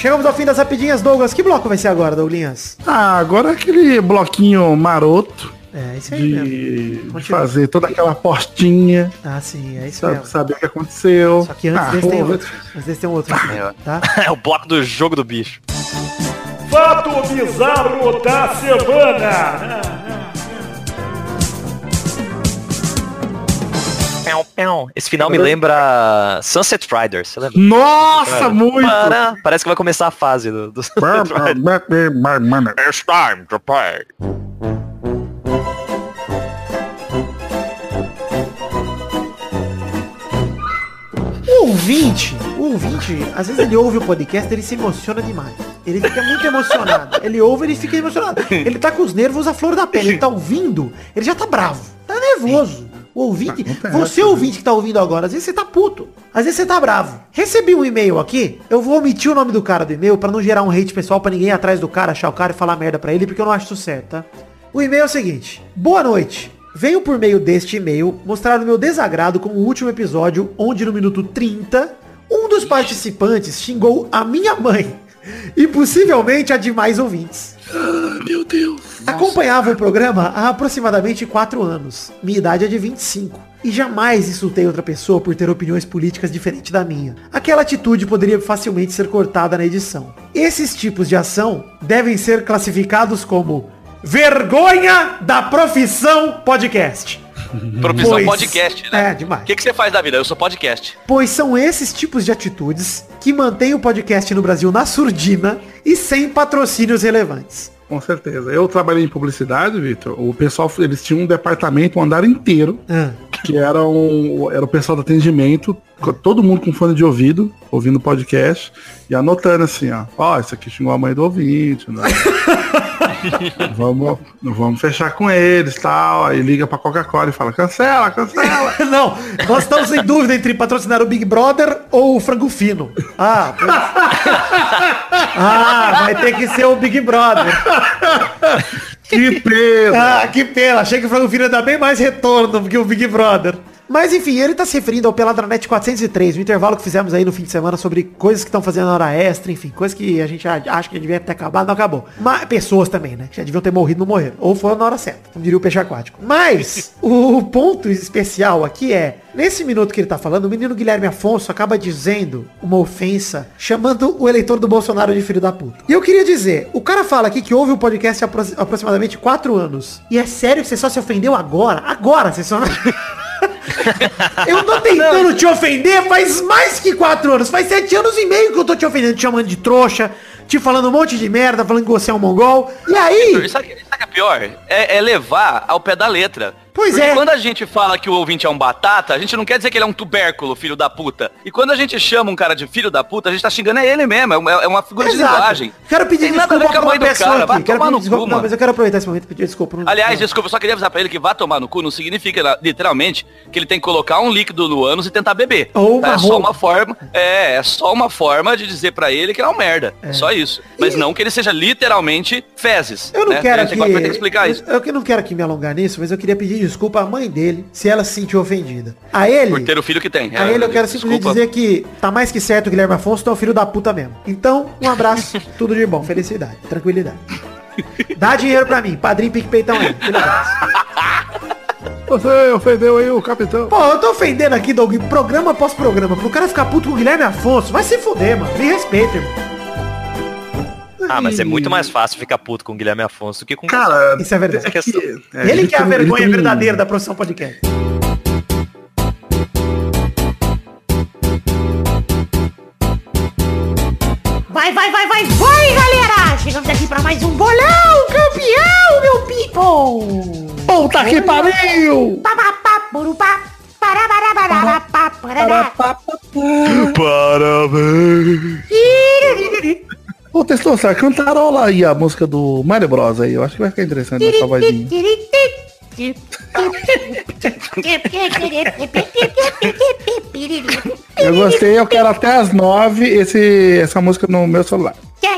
Chegamos ao fim das rapidinhas, Douglas. Que bloco vai ser agora, Douglinhas? Ah, agora aquele bloquinho maroto É, isso aí mesmo. de, fazer toda aquela postinha, Ah, sim, é isso sabe, mesmo. saber o que aconteceu. Só que antes Ah, desse tem outro. Antes desse tem um outro. É. Tá? É o bloco do jogo do bicho. Fato bizarro da semana. Esse final me lembra Sunset Riders, você lembra? Nossa, muito! Para- Parece que vai começar a fase do, do Sunset Riders. It's time to play. O ouvinte, o ouvinte, às vezes ele ouve o podcast, ele se emociona demais. Ele fica muito emocionado. Ele ouve, ele fica emocionado. Ele tá com os nervos à flor da pele. Ele tá ouvindo, ele já tá bravo. Tá nervoso. O ouvinte, Acontece, você né? ouvinte que tá ouvindo agora, às vezes você tá puto. Às vezes você tá bravo. Recebi um e-mail aqui, eu vou omitir o nome do cara do e-mail pra não gerar um hate pessoal pra ninguém ir atrás do cara, achar o cara e falar merda pra ele, porque eu não acho isso certo, tá? O e-mail é o seguinte: Boa noite. Venho por meio deste e-mail mostrar o meu desagrado com o último episódio, onde no minuto 30, um dos participantes xingou a minha mãe e possivelmente a demais ouvintes. Meu Deus. Acompanhava o programa há aproximadamente 4 anos. Minha idade é de 25. E jamais insultei outra pessoa por ter opiniões políticas diferentes da minha. Aquela atitude poderia facilmente ser cortada na edição. Esses tipos de ação devem ser classificados como vergonha da profissão podcast. Profissão Pois- podcast, né? É, demais. O que, que você faz da vida? Eu sou podcast. Pois são esses tipos de atitudes que mantêm o podcast no Brasil na surdina e sem patrocínios relevantes. Com certeza. Eu trabalhei em publicidade, Vitor. O pessoal, eles tinham um departamento, um andar inteiro, Ah. que era, um, era o pessoal do atendimento, todo mundo com fone de ouvido, ouvindo o podcast, e anotando assim, ó, ó, isso aqui xingou a mãe do ouvinte, né? vamos, vamos fechar com eles, tal. Aí liga pra Coca-Cola e fala, cancela, cancela. Não, nós estamos em dúvida entre patrocinar o Big Brother ou o Frango Fino. Ah, pois- ah, vai ter que ser o Big Brother. que pena. Ah, que pena. Achei que o Frango Fino ia dar bem mais retorno do que o Big Brother. Mas enfim, ele tá se referindo ao Peladranet 403, o intervalo que fizemos aí no fim de semana sobre coisas que estão fazendo na hora extra, enfim, coisas que a gente acha que devia ter acabado, não acabou. Mas pessoas também, né? Que já deviam ter morrido, não morreram. Ou foram na hora certa, como diria o peixe aquático. Mas o ponto especial aqui é, nesse minuto que ele tá falando, o menino Guilherme Afonso acaba dizendo uma ofensa, chamando o eleitor do Bolsonaro de filho da puta. E eu queria dizer, o cara fala aqui que ouve o podcast há apro- aproximadamente 4 anos. E é sério que você só se ofendeu agora? Agora você só... Eu tô tentando te ofender faz mais que quatro anos. Faz sete anos e meio que eu tô te ofendendo, te chamando de trouxa, te falando um monte de merda, falando que você é um mongol. E aí, Sabe, que é pior? É, é levar ao pé da letra. Pois Porque é. quando a gente fala que o ouvinte é um batata, a gente não quer dizer que ele é um tubérculo, filho da puta. E quando a gente chama um cara de filho da puta, a gente tá xingando é ele mesmo. É uma, é uma figura de Exato. linguagem. Quero pedir Tem desculpa pra uma pessoa cara, aqui. Quero tomar pedir no desculpa. cu, Não, mas eu quero aproveitar esse momento e pedir desculpa. Não- Aliás, não. desculpa, eu só queria avisar pra ele que vá tomar no cu não significa literalmente que ele tem que colocar um líquido no ânus e tentar beber. Ou uma é só uma forma, é, é só uma forma de dizer pra ele que é um merda. É. Só isso. Mas não que ele seja literalmente fezes. Eu não né? quero ter que explicar isso. Eu, eu que não quero aqui me alongar nisso, mas eu queria pedir desculpa à mãe dele se ela se sentiu ofendida. A ele. Por ter o filho que tem. A É, ele eu quero simplesmente desculpa. dizer que tá mais que certo o Guilherme Afonso, tu é um filho da puta mesmo. Então, um abraço, tudo de bom, felicidade, tranquilidade. Dá dinheiro pra mim, padrinho PicPaytão aí. Você ofendeu aí o capitão. Pô, eu tô ofendendo aqui, Doug, programa após programa, pro cara ficar puto com o Guilherme Afonso. Vai se fuder, mano. Me respeita, irmão. Ah, mas é muito mais fácil ficar puto com o Guilherme Afonso do que com Cara, Isso é verdade. é que, é, ele que é a vergonha tem- verdadeira da profissão podcast. Vai, vai, vai, vai, vai, galera! Chegamos aqui pra mais um bolão campeão, meu people! Puta que pariu! Pá, pá, pá, burupá, pará, pará, pará, pá, parará. Parabéns! Ô, Testosta, cantarola aí a música do Mario Bros aí. Eu acho que vai ficar interessante essa vozinha. Eu gostei, eu quero até as nove esse, essa música no meu celular.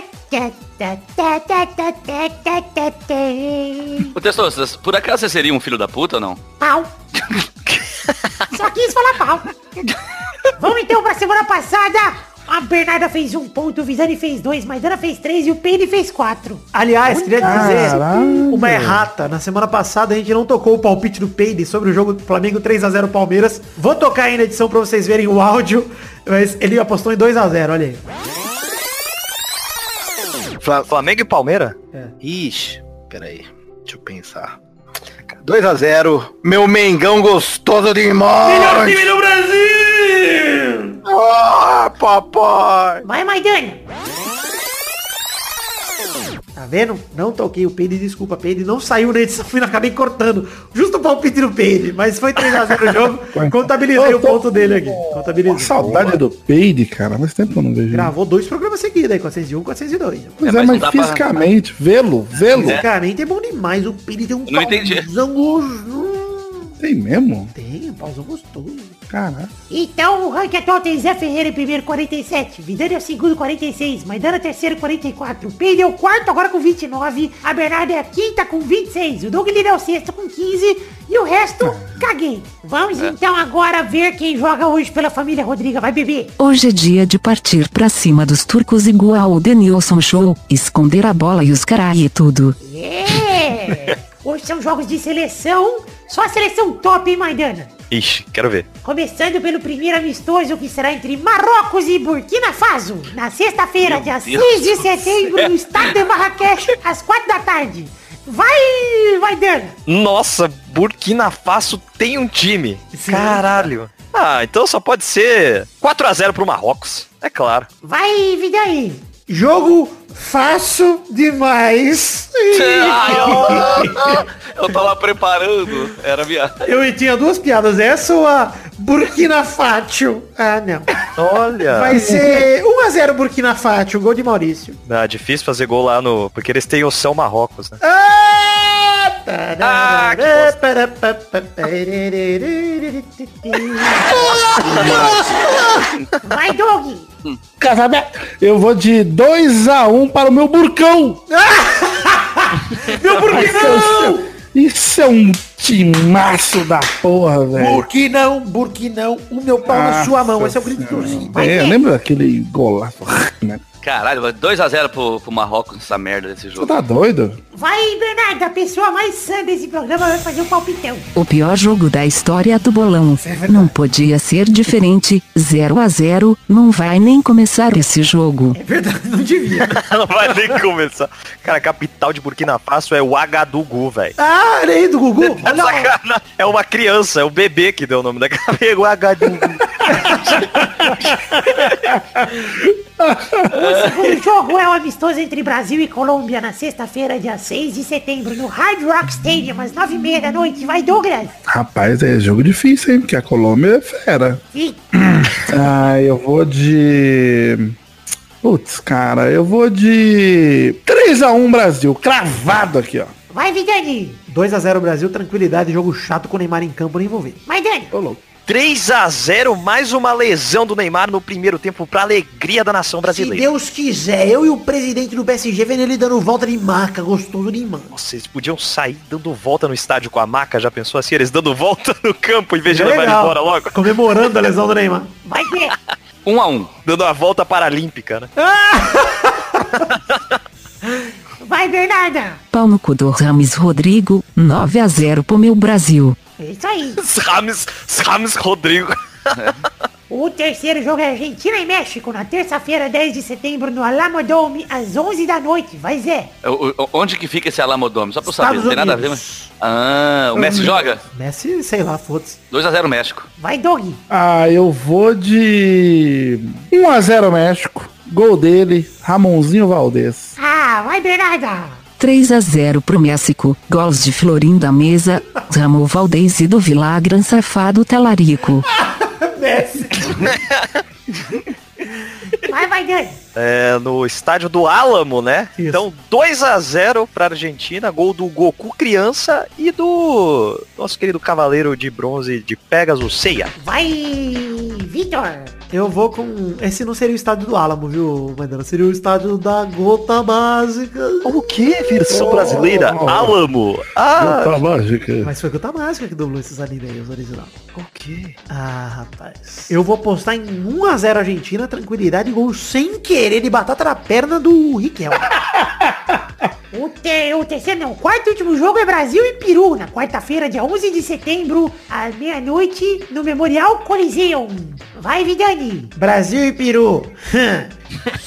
Ô, Testosta, por acaso você seria um filho da puta ou não? Pau. Só quis falar pau. Vamos então pra semana passada. A Bernarda fez um ponto, o Visani fez dois, Maidana fez três e o Peine fez quatro. Aliás, queria dizer Caralho. uma errata. Na semana passada a gente não tocou o palpite do Peide sobre o jogo do Flamengo 3x0 Palmeiras. Vou tocar aí na edição pra vocês verem o áudio. Mas ele apostou em 2x0, olha aí. Fla- Flamengo e Palmeira? Ixi, peraí. Deixa eu pensar. 2x0. Meu Mengão gostoso demais. Melhor time do Brasil! Ah, papai. Vai, Maidana. Tá vendo? Não toquei o Peide, desculpa, Peide. Não saiu na edição, fui acabei cortando. Justo o palpite do Peide, mas foi 3x0 o jogo. Contabilizei o ponto dele aqui. Contabilizei. Saudade do Peide, cara. Mas tempo que eu não vejo. Gravou dois programas seguidos aí, 401 402. Pois é, mas mas, não dá pra- fisicamente, vê-lo, vê-lo. Fisicamente é bom demais. O Peide tem um Não pauzão gostoso. Tem mesmo? Tem, um pauzão gostoso. Caraca. Então o ranking atual tem Zé Ferreira em primeiro 47, Vidani é o segundo 46, Maidana é terceiro 44, o Peide é o quarto agora com 29, a Bernarda é a quinta com 26, o Doug Lira é o sexto com 15 e o resto caguei. Vamos então agora ver quem joga hoje pela família Rodriga, vai beber. Hoje é dia de partir pra cima dos turcos igual o Denilson Show, esconder a bola e os carai e tudo. É! Hoje são jogos de seleção, só a seleção top, hein, Maidana? Ixi, quero ver. Começando pelo primeiro amistoso que será entre Marrocos e Burkina Faso, na sexta-feira, dia Deus 6 de setembro, no estádio de Marrakech, às 4 da tarde. Vai, vai dando. Nossa, Burkina Faso tem um time. Caralho. Ah, então só pode ser 4x0 pro Marrocos. É claro. Vai, vida aí. Jogo fácil demais. Ai, eu, tava preparando. Era minha. Eu tinha duas piadas. Essa ou a Burkina Facio? Ah, não. Olha. Vai ser 1x0 Burkina Facio, gol de Maurício. Ah, difícil fazer gol lá no. Porque eles têm o São Marrocos, né? Ah, Ah, que Vai, Doug. Casamento. Eu vou de 2x1 para o meu burcão. Meu Burkinão! Isso é um timaço da porra, velho. Burkinão, Burkinão, o meu pau na sua mão. Esse é o grito de torcida. É, lembra daquele golaço? Né? Caralho, 2x0 pro, pro Marrocos nessa merda desse Você jogo. tá doido? Vai, Bernardo. A pessoa mais sã desse programa vai fazer um palpitão. O pior jogo da história do bolão. Não podia ser diferente. 0 a 0 Não vai nem começar esse jogo. É verdade, não devia. Não vai nem começar. Cara, a capital de Burkina Faso é o Agadugu, velho. Ah, olha aí do Gugu. Olha lá. Sacanagem. É uma criança, é o bebê que deu o nome da capital. O Agadugu. O segundo jogo é o amistoso entre Brasil e Colômbia na sexta-feira, dia 6 de setembro, no Hard Rock Stadium, às 9h30 da noite. Vai, Douglas. Rapaz, é jogo difícil, hein? Porque a Colômbia é fera. Ih, Ah, eu vou de. Putz, cara, eu vou de 3x1 Brasil, cravado aqui, ó. vai, Vidani. 2x0 Brasil, tranquilidade, jogo chato com o Neymar em campo, nem ver. Vai, Dani. Ô, louco. 3 a 0 mais uma lesão do Neymar no primeiro tempo pra alegria da nação Se brasileira. Deus quiser, eu e o presidente do PSG vendo ele dando volta de marca, gostoso demais. Nossa, eles podiam sair dando volta no estádio com a maca, já pensou assim? Eles dando volta no campo em vez de levar ele embora logo? Comemorando a lesão do Neymar. Vai, Dê. 1x1. Dando a volta paralímpica, né? Vai, Bernarda. Pau no cu do Rames Rodrigo. 9 a 0 pro meu Brasil. É isso aí. Rames, Rames Rodrigo. O terceiro jogo é Argentina e México, na terça-feira, 10 de setembro, no Alamo Dome, às 11 da noite. Vai, Zé. O- o- Onde que fica esse Alamodome? Só pra eu saber, Estados não tem nada a ver, mas... Ah, o Messi joga? Messi, sei lá, foda-se. 2x0 México. Vai, Doug. Ah, eu vou de 1x0 México. Gol dele, Ramonzinho Valdez. Ah, vai, Bernarda. 3 a 0 pro México. Gols de Florim da Mesa. Ramo Valdez e do Vilagran Safado Talarico. Messi. Vai, vai, Dani. É, no estádio do Álamo, né? Isso. Então, 2 a 0 pra Argentina, gol do Goku criança e do nosso querido cavaleiro de bronze de Pegasus, Seiya. Vai, Vitor. Eu vou com. Esse não seria o estádio do Álamo, viu, Maidana? Seria o estádio da Gota Básica. O que? Versão Oh. brasileira? Álamo. Ah, Tá mágica. Mas foi Gota Básica que dublou esses animes aí, os originais. o que? Ah, rapaz. Eu vou postar em 1x0 Argentina, tranquilidade, gol sem querer de batata na perna do Riquel. O, te- o terceiro, não, o quarto e último jogo é Brasil e Peru, na quarta-feira, dia 11 de setembro, à meia-noite, no Memorial Coliseum. Vai, Vidani. Brasil e Peru.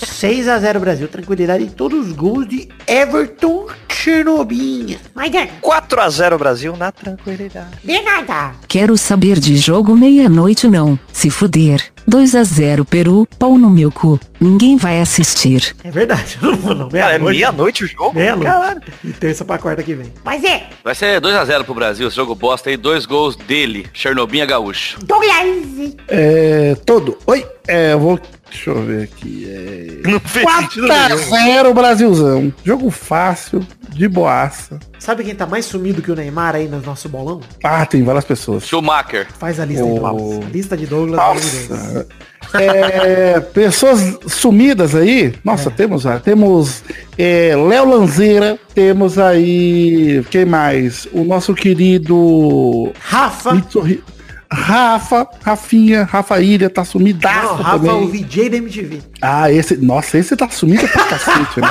6x0 Brasil, tranquilidade e todos os gols de Everton Chernobinha. Vai, Dani. 4 a 0 Brasil na tranquilidade. Bernarda. Quero saber de jogo meia-noite não. Se fuder. 2 a 0 Peru. Pau no meu cu. Ninguém vai assistir. É verdade, eu não vou não. Cara, é Meia-noite. meia-noite o jogo? Caralho. E terça pra quarta que vem. Vai, Zé. Vai ser 2x0 pro Brasil, esse jogo bosta aí. Dois gols dele, Chernobinha Gaúcho. Douglas. É. Todo. Oi. É, eu vou. Deixa eu ver aqui. É. Não fez sentido nenhum. 4x0 Brasilzão. Jogo fácil, de boaça. Sabe quem tá mais sumido que o Neymar aí no nosso bolão? Ah, tem várias pessoas. Schumacher. Faz a lista Oh. Douglas. A lista de Douglas. Nossa. É, pessoas sumidas aí. Nossa, temos ah, temos é, Léo Lanzeira, temos aí quem mais? O nosso querido Rafa. Mitsuhi- Rafa, Rafinha, Rafa Ilha tá sumidaço Não, Rafa, também. o VJ da MTV. Ah, esse, nossa, esse tá sumido pra cacete, né?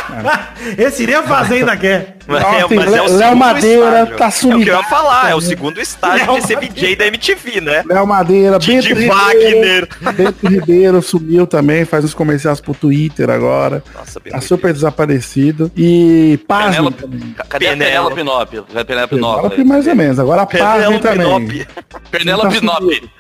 Esse nem a Fazenda quer. Mas é, mas é o Léo segundo Madeira estágio. tá É o que eu ia sumido. falar, é o segundo estágio Léo de ser VJ da MTV, né? Léo Madeira, Bento Didi Ribeiro, Wagner. Bento Ribeiro sumiu também, faz uns comerciais pro Twitter agora. Nossa, bem Tá super desaparecido. E Penélope. Ca- Cadê Penélope. Penélope Penélope Penélope mais ou menos. Agora Penélope também. Nope. Penélope Tá Nope.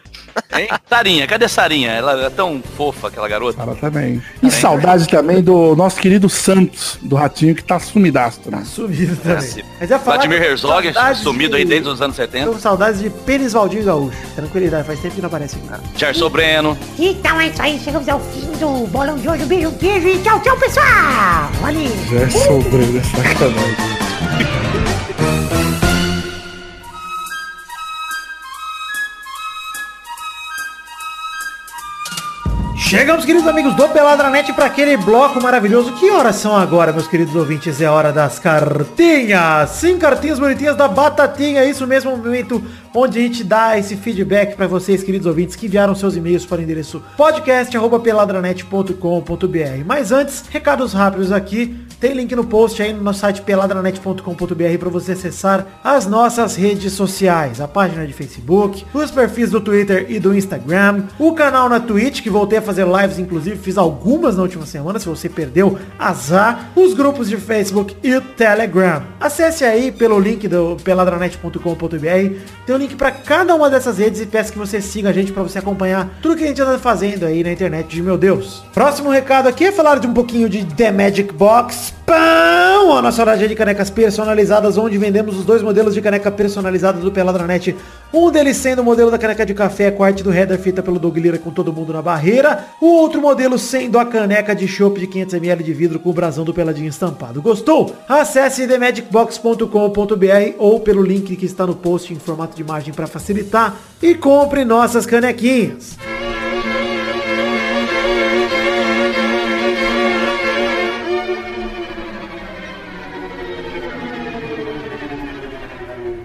Hein? Sarinha, cadê Sarinha? Ela é tão fofa, aquela garota. Cara também. E saudade também do nosso querido Santos, do Ratinho, que tá sumidaço também. Sumido também. Esse Mas ia falar Vladimir que Herzog, saudades sumido aí de- desde os anos 70. Tô com saudades de Pênis Valdinho Gaúcho. Tranquilidade, faz tempo que não aparece aqui. Gerson Breno. Então é isso aí, chegamos ao fim do bolão de hoje. Um beijo, um queijo e tchau, tchau, pessoal! Valeu! Já é sobre, é sacanagem. Chegamos, queridos amigos do Peladranet, para aquele bloco maravilhoso. Que horas são agora, meus queridos ouvintes? É hora das cartinhas. Sim, cartinhas bonitinhas da Batatinha. Isso mesmo, um momento onde a gente dá esse feedback para vocês, queridos ouvintes, que enviaram seus e-mails para o endereço podcast.peladranet.com.br. Mas antes, recados rápidos aqui. Tem link no post aí no nosso site peladranet.com.br para você acessar as nossas redes sociais. A página de Facebook, os perfis do Twitter e do Instagram, o canal na Twitch, que voltei a fazer lives, inclusive fiz algumas na última semana, se você perdeu, azar, os grupos de Facebook e Telegram. Acesse aí pelo link do peladranet.com.br, tem um link para cada uma dessas redes e peço que você siga a gente para você acompanhar tudo que a gente anda fazendo aí na internet de meu Deus. Próximo recado aqui é falar de um pouquinho de The Magic Box Pão! A nossa loja de canecas personalizadas, onde vendemos os dois modelos de caneca personalizadas do Peladranet. Um deles sendo o modelo da caneca de café com a arte do header feita pelo Doug Lira com todo mundo na barreira. O outro modelo sendo a caneca de chopp de 500ml de vidro com o brasão do Peladinho estampado. Gostou? Acesse themagicbox.com.br ou pelo link que está no post em formato de imagem para facilitar e compre nossas canequinhas.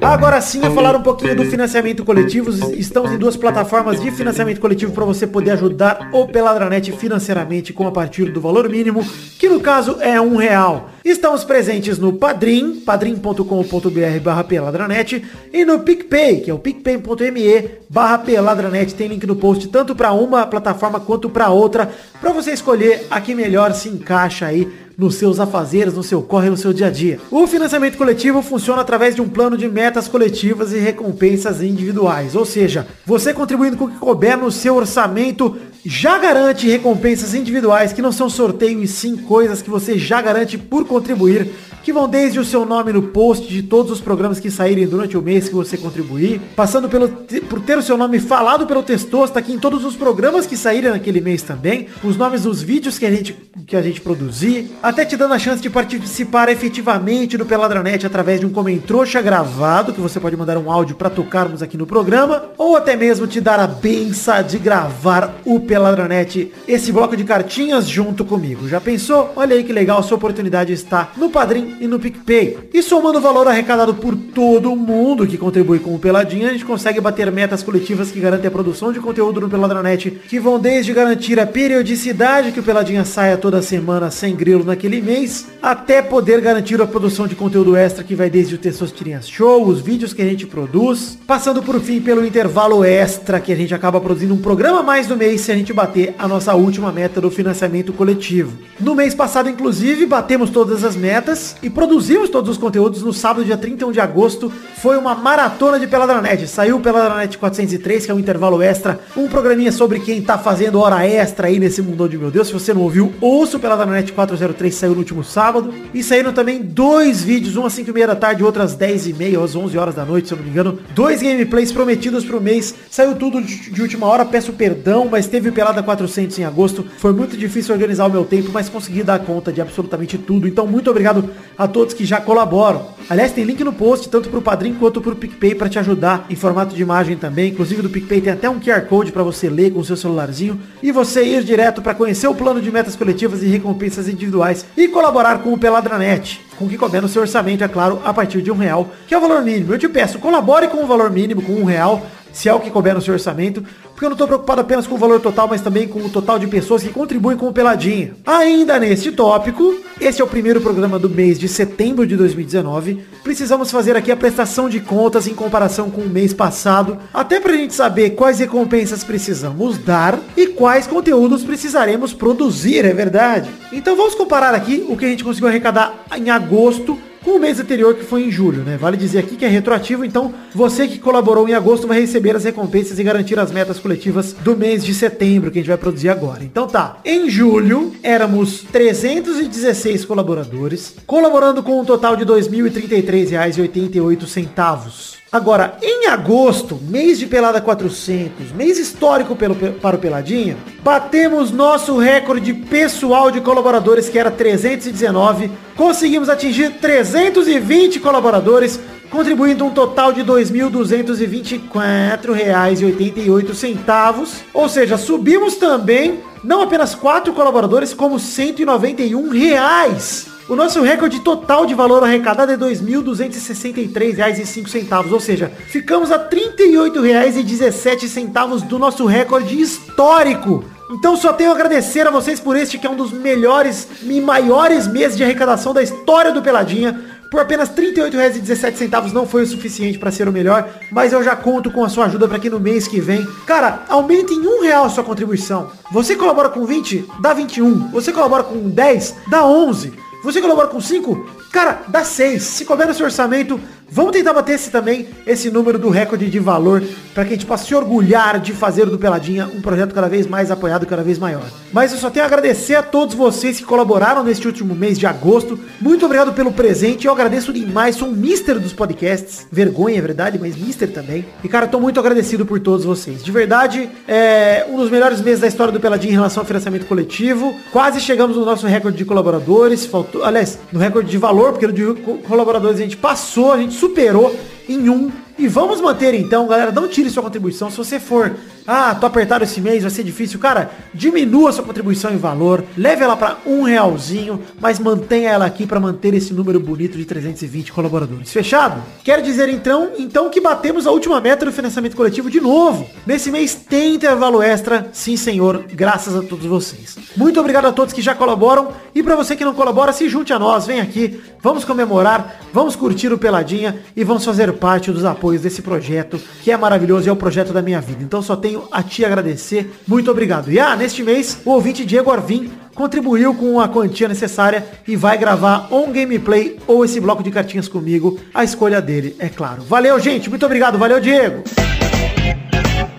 Agora sim, a falar um pouquinho do financiamento coletivo. Estamos em duas plataformas de financiamento coletivo para você poder ajudar o Peladranet financeiramente com a partir do valor mínimo, que no caso é um real. Estamos presentes no Padrim, padrim.com.br barra peladranet e no PicPay, que é o picpay.me barra peladranet. Tem link no post tanto para uma plataforma quanto para outra, para você escolher a que melhor se encaixa aí nos seus afazeres, no seu corre, no seu dia a dia. O financiamento coletivo funciona através de um plano de metas coletivas e recompensas individuais. Ou seja, você contribuindo com o que couber no seu orçamento já garante recompensas individuais que não são sorteio e sim coisas que você já garante por contribuir, que vão desde o seu nome no post de todos os programas que saírem durante o mês que você contribuir, passando pelo, por ter o seu nome falado pelo Testosta aqui em todos os programas que saírem naquele mês também, os nomes dos vídeos que a gente, que a gente produzir, até te dando a chance de participar efetivamente do Peladranet através de um comentrouxa gravado, que você pode mandar um áudio para tocarmos aqui no programa, ou até mesmo te dar a benção de gravar o Peladranet, esse bloco de cartinhas junto comigo. Já pensou? Olha aí que legal, sua oportunidade está no Padrim e no PicPay. E somando o valor arrecadado por todo mundo que contribui com o Peladinha, a gente consegue bater metas coletivas que garantem a produção de conteúdo no Peladranet, que vão desde garantir a periodicidade que o Peladinha saia toda semana sem grilo naquele mês, até poder garantir a produção de conteúdo extra que vai desde o Testosterinhas Show, os vídeos que a gente produz, passando por fim pelo intervalo extra que a gente acaba produzindo um programa mais do mês se a gente bater a nossa última meta do financiamento coletivo. No mês passado, inclusive, batemos todas as metas e produzimos todos os conteúdos no sábado, dia 31 de agosto. Foi uma maratona de Peladranet. Saiu Peladranet 403, que é um intervalo extra, um programinha sobre quem tá fazendo hora extra aí nesse mundão de meu Deus. Se você não ouviu, ouça o Peladranet 403, saiu no último sábado. E saíram também dois vídeos, um às 5 e meia da tarde, outro às 10 e meia, às 11 horas da noite, se eu não me engano. Dois gameplays prometidos pro mês. Saiu tudo de de última hora, peço perdão, mas teve o Pelada 400 em agosto. Foi muito difícil organizar o meu tempo, mas consegui dar conta de absolutamente tudo. Então, muito obrigado a todos que já colaboram. Aliás, tem link no post, tanto pro Padrim quanto pro PicPay para te ajudar em formato de imagem também. Inclusive do PicPay tem até um QR Code para você ler com o seu celularzinho e você ir direto para conhecer o plano de metas coletivas e recompensas individuais e colaborar com o Peladranet. Com o que couber no seu orçamento, é claro, a partir de um real, que é o valor mínimo. Eu te peço, colabore com o valor mínimo, com um real, se é o que couber no seu orçamento, porque eu não estou preocupado apenas com o valor total, mas também com o total de pessoas que contribuem com o Peladinha. Ainda neste tópico, esse é o primeiro programa do mês de setembro de 2019. Precisamos fazer aqui a prestação de contas em comparação com o mês passado, até pra gente saber quais recompensas precisamos dar e quais conteúdos precisaremos produzir, é verdade. Então vamos comparar aqui o que a gente conseguiu arrecadar em agosto com o mês anterior que foi em julho, né? Vale dizer aqui que é retroativo, então você que colaborou em agosto vai receber as recompensas e garantir as metas coletivas do mês de setembro que a gente vai produzir agora. Então tá, em julho éramos 316 colaboradores, colaborando com um total de R$ 2.033,88 Agora, em agosto, mês de pelada 400, mês histórico pelo, para o Peladinha, batemos nosso recorde pessoal de colaboradores, que era 319. Conseguimos atingir 320 colaboradores, contribuindo um total de R$ 2.224,88. Ou seja, subimos também, não apenas 4 colaboradores, como 191 reais. O nosso recorde total de valor arrecadado é R$ 2.263,05, ou seja, ficamos a R$ 38,17 do nosso recorde histórico. Então só tenho a agradecer a vocês por este que é um dos melhores e maiores meses de arrecadação da história do Peladinha. Por apenas R$ 38,17 não foi o suficiente para ser o melhor, mas eu já conto com a sua ajuda para que no mês que vem, cara, aumente em um real a sua contribuição. Você colabora com 20, dá 21. Você colabora com 10, dá 11. Você colabora com 5? Cara, dá 6. Se couber no seu orçamento, vamos tentar bater esse também, esse número do recorde de valor, para que a gente possa se orgulhar de fazer do Peladinha um projeto cada vez mais apoiado, cada vez maior. Mas eu só tenho a agradecer a todos vocês que colaboraram neste último mês de agosto. Muito obrigado pelo presente. Eu agradeço demais. Sou um mister dos podcasts. Vergonha, é verdade, mas mister também. E, cara, tô muito agradecido por todos vocês. De verdade, é um dos melhores meses da história do Peladinha em relação ao financiamento coletivo. Quase chegamos no nosso recorde de colaboradores. Faltou, aliás, no recorde de valor, porque no de colaboradores a gente passou, a gente superou em um. E vamos manter então, galera, não tire sua contribuição. Se você for, ah, tô apertado esse mês, vai ser difícil. Cara, diminua sua contribuição em valor, leve ela para um realzinho, mas mantenha ela aqui para manter esse número bonito de 320 colaboradores. Fechado? Quero dizer então, então que batemos a última meta do financiamento coletivo de novo. Nesse mês tem intervalo extra, sim senhor, graças a todos vocês. Muito obrigado a todos que já colaboram e para você que não colabora, se junte a nós, vem aqui, vamos comemorar, vamos curtir o Peladinha e vamos fazer parte dos apoios desse projeto, que é maravilhoso e é o projeto da minha vida. Então só tenho a te agradecer. Muito obrigado. E ah, neste mês, o ouvinte Diego Arvim contribuiu com a quantia necessária e vai gravar um gameplay ou esse bloco de cartinhas comigo. A escolha dele, é claro. Valeu, gente. Muito obrigado. Valeu, Diego.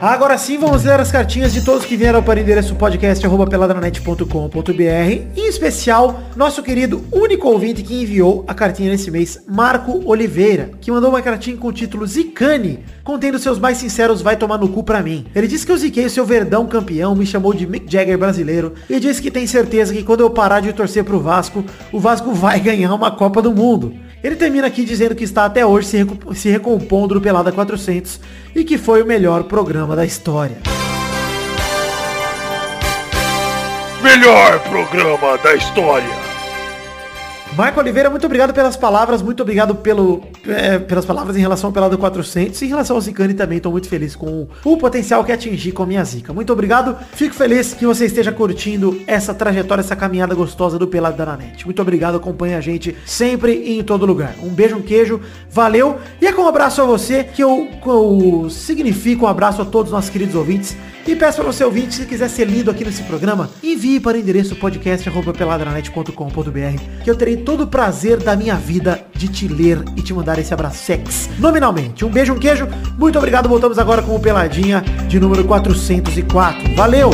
Agora sim, vamos ler as cartinhas de todos que vieram para o endereço podcast.peladranet.com.br. Em especial, nosso querido único ouvinte que enviou a cartinha nesse mês, Marco Oliveira, que mandou uma cartinha com o título Zicane, contendo seus mais sinceros vai tomar no cu pra mim. Ele disse que eu ziquei o seu Verdão campeão, me chamou de Mick Jagger brasileiro e disse que tem certeza que quando eu parar de torcer pro Vasco, o Vasco vai ganhar uma Copa do Mundo. Ele termina aqui dizendo que está até hoje se, se recompondo do Pelada 400 e que foi o melhor programa da história. Melhor programa da história. Marco Oliveira, muito obrigado pelas palavras, muito obrigado pelo, é, pelas palavras em relação ao Pelado 400 e em relação ao Zicane também, estou muito feliz com o potencial que atingi com a minha zica. Muito obrigado, fico feliz que você esteja curtindo essa trajetória, essa caminhada gostosa do Pelado da Nanete. Muito obrigado, acompanhe a gente sempre e em todo lugar. Um beijo, um queijo, valeu, e é com um abraço a você que eu, eu significo um abraço a todos os nossos queridos ouvintes e peço para você ouvinte, se quiser ser lido aqui nesse programa, envie para o endereço podcast.peladranet.com.br que eu terei todo o prazer da minha vida de te ler e te mandar esse abraço sex nominalmente. Um beijo, um queijo, muito obrigado, voltamos agora com o Peladinha de número 404. Valeu!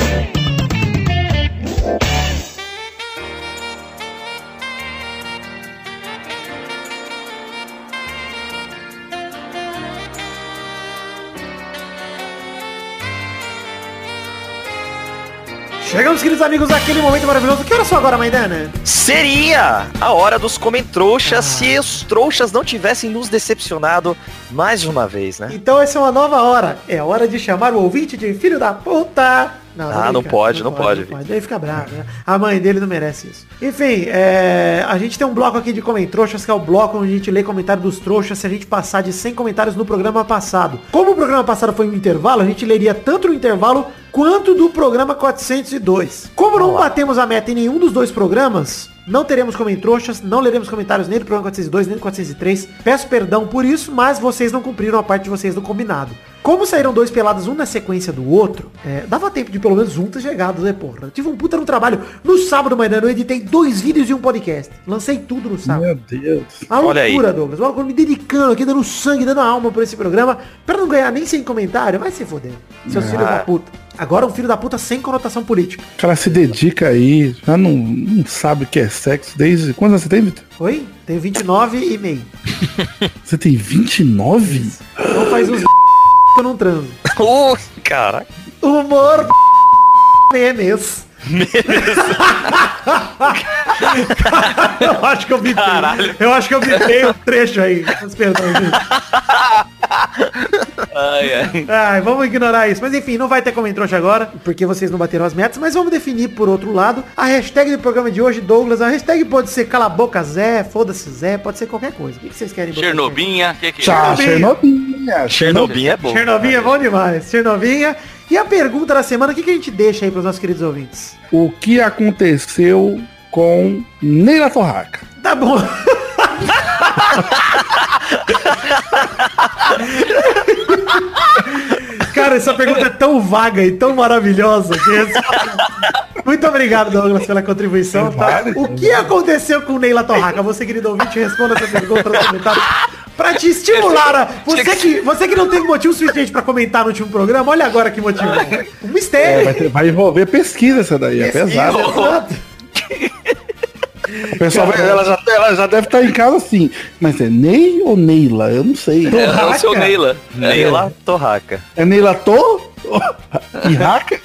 Chegamos, queridos amigos, aquele momento maravilhoso. Que hora só agora, Maidana? Seria a hora dos comentrouxas se os trouxas não tivessem nos decepcionado mais uma vez, né? Então essa é uma nova hora. É hora de chamar o ouvinte de filho da puta. Ah, não pode, não pode. Não pode. Daí fica bravo, né? A mãe dele não merece isso. Enfim, é, a gente tem um bloco aqui de comentários, que é o bloco onde a gente lê comentário dos trouxas se a gente passar de 100 comentários no programa passado. Como o programa passado foi um intervalo, a gente leria tanto no intervalo quanto do programa 402. Como não batemos a meta em nenhum dos dois programas, Não teremos comentroxas, não leremos comentários nem do programa 402, nem do 403. Peço perdão por isso, mas vocês não cumpriram a parte de vocês do combinado. Como saíram dois pelados, um na sequência do outro, é, dava tempo de pelo menos um ter chegado, né, porra? Eu tive um puta no trabalho. No sábado manhã eu editei dois vídeos e um podcast. Lancei tudo no sábado. Meu Deus. Uma Olha aí. loucura, Douglas. Uma loucura, me dedicando aqui, dando sangue, dando alma por esse programa. Pra não ganhar nem sem comentário, vai se foder. Seus filhos da puta. Agora um filho da puta sem conotação política. O cara se dedica aí, já não, não sabe o que é sexo desde. Quantos anos você tem, Vitor? Oi? Tenho 29 e meio. Você tem 29? Então faz uns eu não transo. Caraca. Humor memes. eu acho que eu bitei. Eu acho que eu bitei um trecho aí. Mas Perdão, gente. Ai, ai. Ai, vamos ignorar isso. Mas enfim, não vai ter comentário agora, porque vocês não bateram as metas, mas vamos definir por outro lado. A hashtag do programa de hoje, Douglas, a hashtag pode ser cala a boca Zé, foda-se Zé, pode ser qualquer coisa. O que vocês querem botar? Chernobinha, que que é? Tchau, Chernobinha. Chernobyl é bom. Chernovinha é bom demais. Chernovinha. E a pergunta da semana, o que, que a gente deixa aí para os nossos queridos ouvintes? O que aconteceu com Neila Torraca? Tá bom. Cara, essa pergunta é tão vaga e tão maravilhosa que esse- Muito obrigado, Douglas, pela contribuição. Tá? O que aconteceu com Neila Torraca? Você, querido ouvinte, responda essa pergunta no comentário. Pra te estimular, a- você que, você que não teve motivo suficiente pra comentar no último programa, olha agora que motivo. Um É, mistério. vai, ter- vai envolver pesquisa essa daí, é pesada. Exato. O pessoal vai- ela, já, ela já deve estar em casa assim. Mas é Ney ou Neila? Eu não sei. É, é o seu Torraca. Neila. Neila Torraca. É Neila To? E Raca?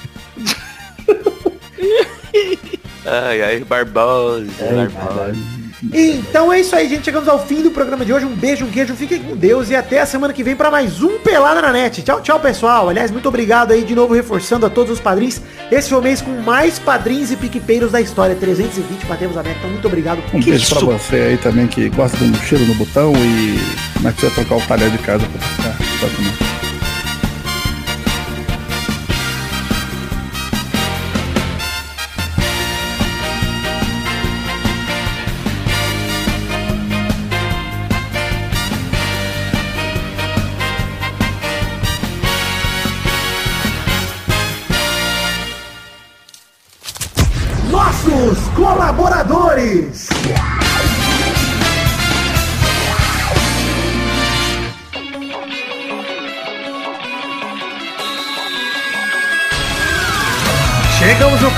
Ai, ai, Barbosa. É, Barbosa. Então é isso aí, gente. Chegamos ao fim do programa de hoje. Um beijo, um queijo, fiquem com Deus e até a semana que vem para mais um Pelada na Net. Tchau, tchau, pessoal. Aliás, muito obrigado aí de novo, reforçando a todos os padrinhos. Esse foi o mês com mais padrinhos e piquepeiros da história. 320, batemos a meta. Então, muito obrigado. Um beijo pra você aí também que gosta de um cheiro no botão e como é que você vai trocar o talher de casa pra ficar pra comer.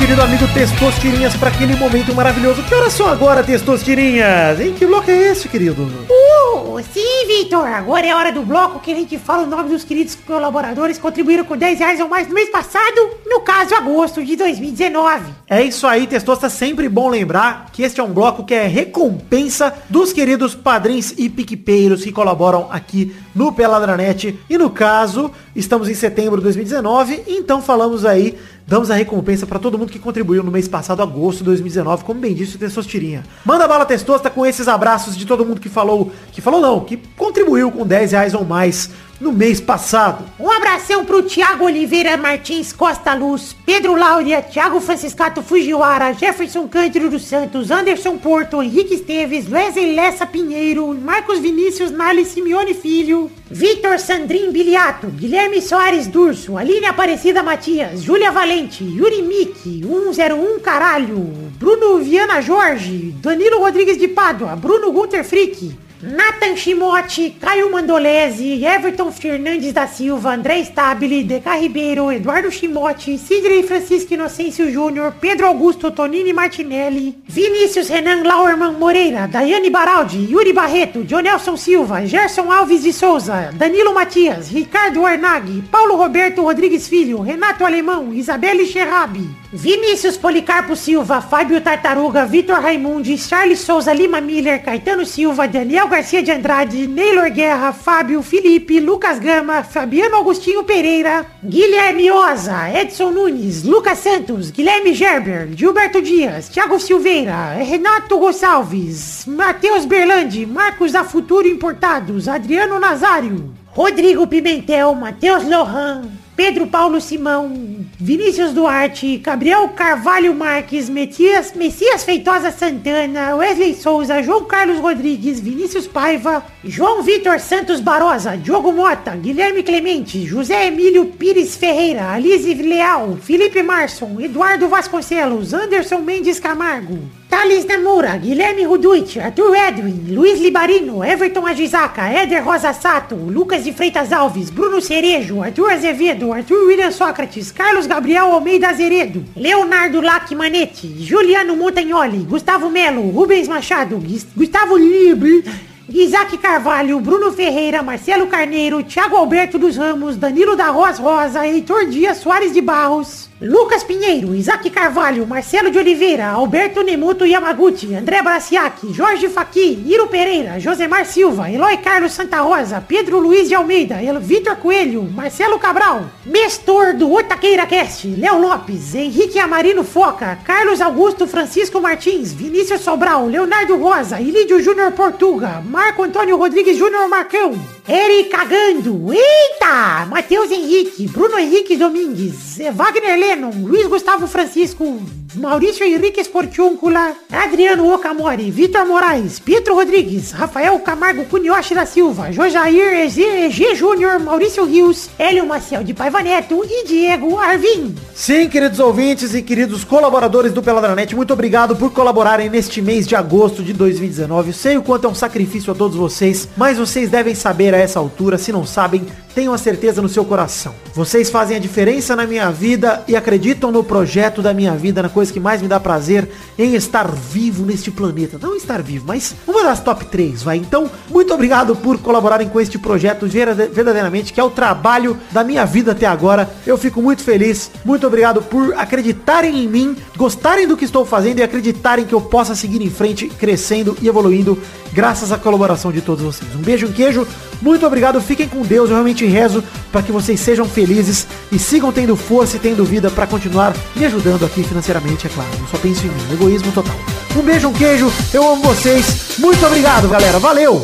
Querido amigo Testostirinhas, para aquele momento maravilhoso. Que horas são agora, Testostirinhas? Em que bloco é esse, querido? Uh, sim, Vitor. Agora é hora do bloco que a gente fala o nome dos queridos colaboradores que contribuíram com 10 reais ou mais no mês passado, no caso, agosto de 2019. É isso aí, Testosta. Sempre bom lembrar que este é um bloco que é recompensa dos queridos padrinhos e piquepeiros que colaboram aqui no Peladranet. E no caso, estamos em setembro de 2019, então falamos aí, damos a recompensa para todo mundo que contribuiu no mês passado, agosto de 2019, como bem disse o Testostirinha. Manda bala, Testosta, com esses abraços de todo mundo que falou, que falou não, que contribuiu com 10 reais ou mais no mês passado. Um abração pro Thiago Oliveira Martins Costa Luz, Pedro Láudia, Thiago Franciscato Fujiwara, Jefferson Cândido dos Santos, Anderson Porto, Henrique Esteves, Wesley Lessa Pinheiro, Marcos Vinícius Nali Simeone Filho, Vitor Sandrin Biliato, Guilherme Soares Durso, Aline Aparecida Matias, Júlia Valente, Yuri Miki, 101 Caralho, Bruno Viana Jorge, Danilo Rodrigues de Pádua, Bruno Gunter Frick, Nathan Chimote, Caio Mandolese, Everton Fernandes da Silva, André Stabile, Deca Ribeiro, Eduardo Chimote, Sidney Francisco Inocêncio Júnior, Pedro Augusto Tonini Martinelli, Vinícius Renan Lauerman Moreira, Daiane Baraldi, Yuri Barreto, Jonelson Silva, Gerson Alves de Souza, Danilo Matias, Ricardo Arnag, Paulo Roberto Rodrigues Filho, Renato Alemão, Isabelle Xerrabi, Vinícius Policarpo Silva, Fábio Tartaruga, Vitor Raimundi, Charles Souza Lima Miller, Caetano Silva, Daniel Garcia de Andrade, Neylor Guerra, Fábio Felipe, Lucas Gama, Fabiano Agostinho Pereira, Guilherme Oza, Edson Nunes, Lucas Santos, Guilherme Gerber, Gilberto Dias, Thiago Silveira, Renato Gonçalves, Matheus Berlandi, Marcos da Futuro Importados, Adriano Nazário, Rodrigo Pimentel, Matheus Lohan, Pedro Paulo Simão, Vinícius Duarte, Gabriel Carvalho Marques, Messias, Messias Feitosa Santana, Wesley Souza, João Carlos Rodrigues, Vinícius Paiva, João Vitor Santos Barosa, Diogo Mota, Guilherme Clemente, José Emílio Pires Ferreira, Alice Leal, Felipe Marson, Eduardo Vasconcelos, Anderson Mendes Camargo, Thales Namura, Guilherme Ruduit, Arthur Edwin, Luiz Libarino, Everton Agisaca, Éder Rosa Sato, Lucas de Freitas Alves, Bruno Cerejo, Arthur Azevedo, Arthur William Sócrates, Carlos Gabriel Almeida Azeredo, Leonardo Lac Manete, Juliano Montagnoli, Gustavo Melo, Rubens Machado, Gustavo Libre, Isaac Carvalho, Bruno Ferreira, Marcelo Carneiro, Thiago Alberto dos Ramos, Danilo da Roz Rosa, Heitor Dias Soares de Barros, Lucas Pinheiro, Isaac Carvalho, Marcelo de Oliveira, Alberto Nemoto Yamaguchi, André Braciac, Jorge Faqui, Iro Pereira, Josemar Silva, Eloy Carlos Santa Rosa, Pedro Luiz de Almeida, Vitor Coelho, Marcelo Cabral, Mestor do Otaqueira Cast, Léo Lopes, Henrique Amarino Foca, Carlos Augusto Francisco Martins, Vinícius Sobral, Leonardo Rosa, Ilídio Júnior Portuga, Marco Antônio Rodrigues Júnior Marcão, Eric Cagando, eita, Matheus Henrique, Bruno Henrique Domingues, Wagner Lennon, Luiz Gustavo Francisco, Maurício Henrique Esportiúncula, Adriano Okamori, Vitor Moraes, Pietro Rodrigues, Rafael Camargo Cunioche da Silva, Jojair EG Júnior, Maurício Rios, Hélio Maciel de Paiva Neto e Diego Arvim. Sim, queridos ouvintes e queridos colaboradores do Peladranet, muito obrigado por colaborarem neste mês de agosto de 2019. Eu sei o quanto é um sacrifício a todos vocês, mas vocês devem saber a essa altura, se não sabem, tenham a certeza no seu coração. Vocês fazem a diferença na minha vida e acreditam no projeto da minha vida, na coisa que mais me dá prazer em estar vivo neste planeta. Não estar vivo, mas uma das top 3, vai. Então, muito obrigado por colaborarem com este projeto verda- verdadeiramente, que é o trabalho da minha vida até agora. Eu fico muito feliz. Muito obrigado por acreditarem em mim, gostarem do que estou fazendo e acreditarem que eu possa seguir em frente, crescendo e evoluindo graças à colaboração de todos vocês. Um beijo, um queijo. Muito obrigado. Fiquem com Deus. Eu realmente rezo para que vocês sejam felizes e sigam tendo força e tendo vida para continuar me ajudando aqui financeiramente, é claro. Eu só penso em mim. Egoísmo total. Um beijo, um queijo. Eu amo vocês. Muito obrigado, galera. Valeu!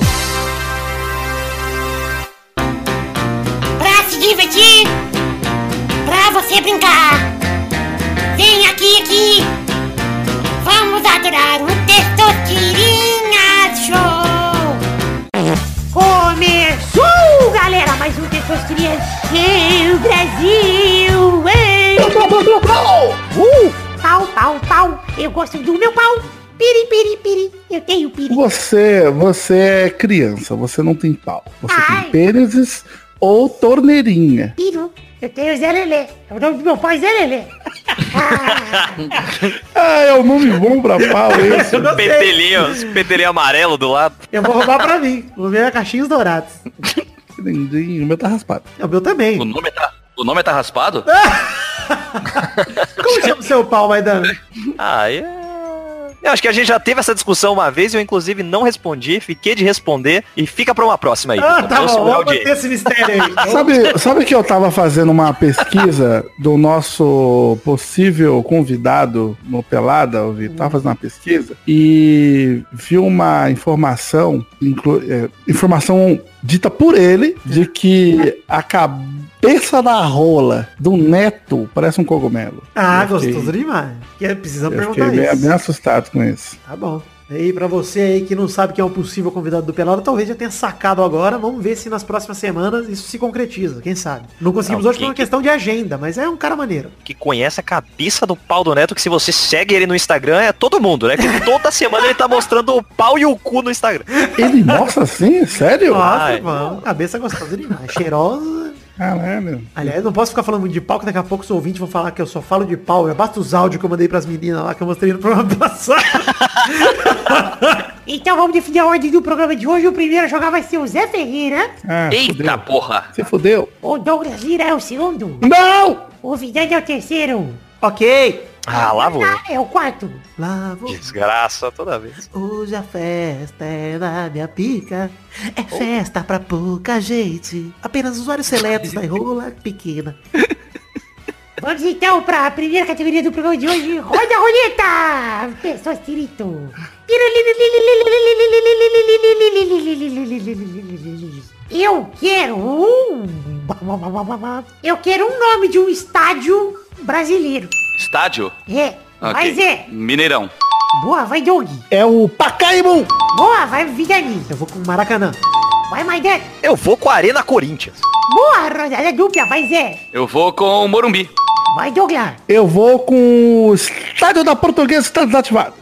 Pra se divertir, pra você brincar. Vem aqui, aqui. Vamos adorar o Testosterinha Show. Começou, galera, mais um Testosterinha Show Brasil. Ei. Uh, pau, pau, pau. Eu gosto do meu pau. Piri, piri, piri. Eu tenho piri. Você, você é criança, você não tem pau. Você Ai. tem pênises ou torneirinha. Piru. Eu tenho Zé Lelê. O nome do meu pai é Zé Lelê. Ah, é o nome bom pra pau esse. Petelinho, petelinho amarelo do lado. Eu vou roubar pra mim. Vou ver caixinhos dourados. Que lindinho, o meu tá raspado. É o meu também. O nome tá, o nome tá raspado? Como chama o seu pau, Maidana? Ah, é... Eu acho que a gente já teve essa discussão uma vez, eu inclusive não respondi, fiquei de responder e fica pra uma próxima aí. Ah, tá bom. Vamos manter esse mistério aí. Sabe, sabe que eu tava fazendo uma pesquisa do nosso possível convidado no Pelada, eu vi, tava fazendo uma pesquisa e vi uma informação, inclu- é, informação dita por ele, de que a cabeça da rola do neto parece um cogumelo. Ah, Eu fiquei- gostoso demais. Que precisa Eu perguntar fiquei bem, isso. bem assustado com isso. Tá bom. E aí, pra você aí que não sabe quem é o possível convidado do Pelado, talvez já tenha sacado agora. Vamos ver se nas próximas semanas isso se concretiza, quem sabe. Não conseguimos Não, hoje por uma questão de agenda, mas é um cara maneiro. Que conhece a cabeça do pau do Neto, que se você segue ele no Instagram, é todo mundo, né? Que toda semana ele tá mostrando o pau e o cu no Instagram. Ele mostra assim? Sério? Nossa, Ai. mano, cabeça gostosa demais. Cheirosa. Caralho. Aliás, não posso ficar falando muito de pau, que daqui a pouco os ouvintes vão falar que eu só falo de pau. Já basta os áudios que eu mandei pras meninas lá, que eu mostrei no programa passado. Então vamos definir a ordem do programa de hoje. O primeiro a jogar vai ser o Zé Ferreira. Ah, Eita fudeu. porra! Você fudeu? O Douglas Lira é o segundo. Não! O Vidani é o terceiro. ok. Ah, lá vou. Ah, é o quarto. Lá vou. Desgraça toda vez. Hoje a festa é da minha pica. É festa pra pouca gente. Apenas usuários seletos da rola pequena. Vamos então para a primeira categoria do programa de hoje. Roda a roleta! Pessoas tirito. Eu quero um Eu quero um nome de um estádio brasileiro. Estádio? É. Ok. Vai, Zé. Mineirão. Boa, vai, Doug. É o Pacaembu. Boa, vai, Vidani. Eu vou com o Maracanã. Vai, Maidana. Eu vou com a Arena Corinthians. Boa, rodada dupla. Vai, Zé. Eu vou com o Morumbi. Vai, Douglas. Eu vou com o estádio da Portuguesa está desativado.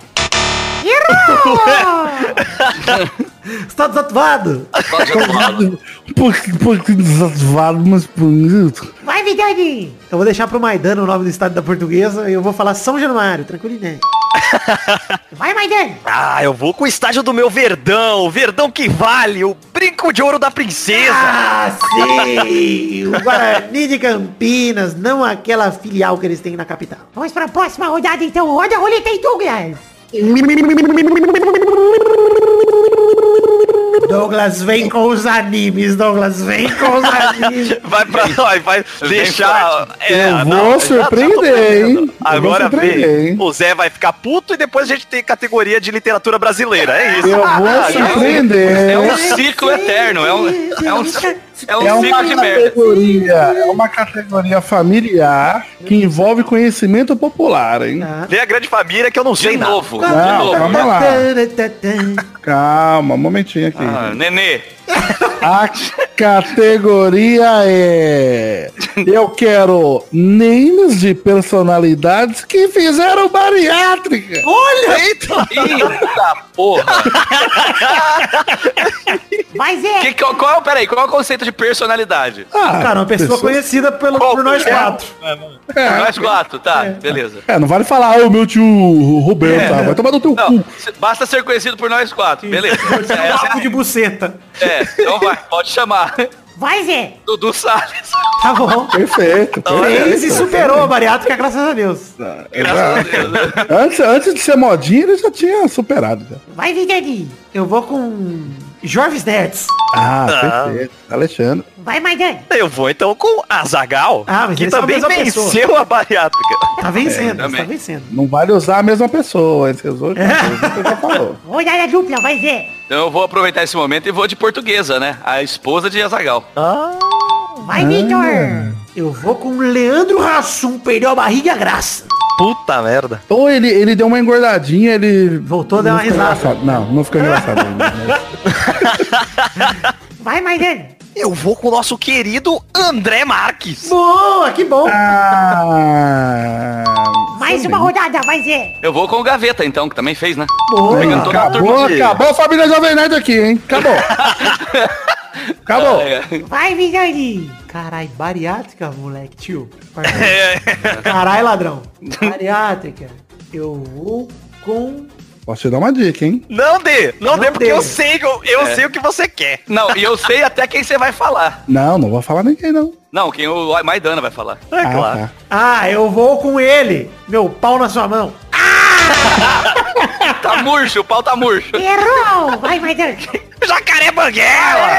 Errou! Está desativado. Por, por que desativado, mas bonito. vai, Vidani. Eu vou deixar pro Maidana o nome do estádio da Portuguesa e eu vou falar São Januário, tranquilinho. Vai, Maidana. Ah, eu vou com o estádio do meu Verdão. o Verdão que vale. O brinco de ouro da princesa. Ah, sim! O Guarani de Campinas, não aquela filial que eles têm na capital. Vamos para a próxima rodada, então. Roda a roleta aí, Douglas. Douglas, vem com os animes, Douglas, vem com os animes. Vai pra vai, vai deixar. É, Eu vou não, já- já tô surpreender, hein? Agora surpreender, vem. hein? O Zé vai ficar puto e depois a gente tem categoria de literatura brasileira. É isso. Eu vou Ah, surpreender. É um ciclo eterno. É um, é um, é um É uma de categoria, é uma categoria familiar que envolve conhecimento popular, hein? Vem a grande família que eu não sei De novo. De Não, novo. calma lá. Calma, um momentinho aqui. Ah, nenê. A categoria é. Eu quero names de personalidades que fizeram bariátrica. Olha! Eita! Eita porra. Vai, Zé. Que, qual, qual, peraí, qual é o conceito de personalidade? Ah, Cara, uma pessoa conhecida pelo, por nós quatro. É, Nós quatro, tá, beleza. é, não vale falar, ah, o meu tio Roberto, tá? vai tomar no teu Não, cu. basta ser conhecido por nós quatro, beleza. Papo de buceta. É, é, então vai, pode chamar. Vai, Zé. Dudu Salles. Tá bom. Perfeito. Fez e perfeito. superou a bariátrica, graças a Deus. Graças a Deus. né? Antes, antes de ser modinha, ele já tinha superado. Já. Vai, Vidani. Eu vou com Jorvis Nerds. Ah, perfeito. Alexandre. Vai, Maidana. Eu vou então com Azagal, Ah, mas que são a também mesma pessoa. venceu a bariátrica. Tá vencendo, também. tá vencendo. Não vale usar a mesma pessoa, esses outros já falou. Rodada dupla. Vai, Zé. Então eu vou aproveitar esse momento e vou de portuguesa, né? A esposa de Azagal. Vai, Vitor. Eu vou com Leandro Rassum, perdeu a barriga e a graça. Puta merda. Ou ele, ele deu uma engordadinha, ele. Voltou a dar não uma risada. engraçado. Não, não ficou engraçado ainda. Vai, Maidana. Eu vou com o nosso querido André Marques. Boa, que bom. Ah. Mais uma rodada. Vai, Zé. Eu vou com o Gaveta, então, que também fez, né? Boa. Acabou, acabou a família Jovem Nerd aqui, hein? Acabou. Acabou. É, Vai, Vidani. Carai, bariátrica, moleque, tio. É. Carai, ladrão. Bariátrica. Eu vou com... Posso te dar uma dica, hein? Não dê, não, Não dê, porque dê. eu sei, que eu, eu É. sei o que você quer. Não, e eu sei até quem você vai falar. Não, não vou falar ninguém, não. Não, quem o Maidana vai falar. É Ah, claro. tá. Ah, eu vou com ele. Meu pau na sua mão. Tá murcho, o pau tá murcho. Errou. Vai, Maidana. Jacaré Banguela!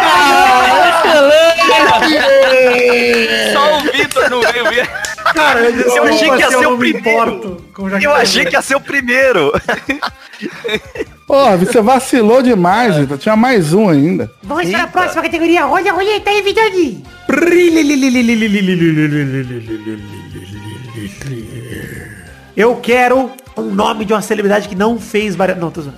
Só o Vitor não veio ver. Cara, eu, Eu achei que ia ser o primeiro. Eu achei que ia ser o primeiro. Pô, você vacilou demais, Vitor. Tinha mais um ainda. Vamos para a próxima categoria. Roda a roleta aí, Vidani. Eu quero um nome de uma celebridade que não fez bariátrica. Não, tô zoando.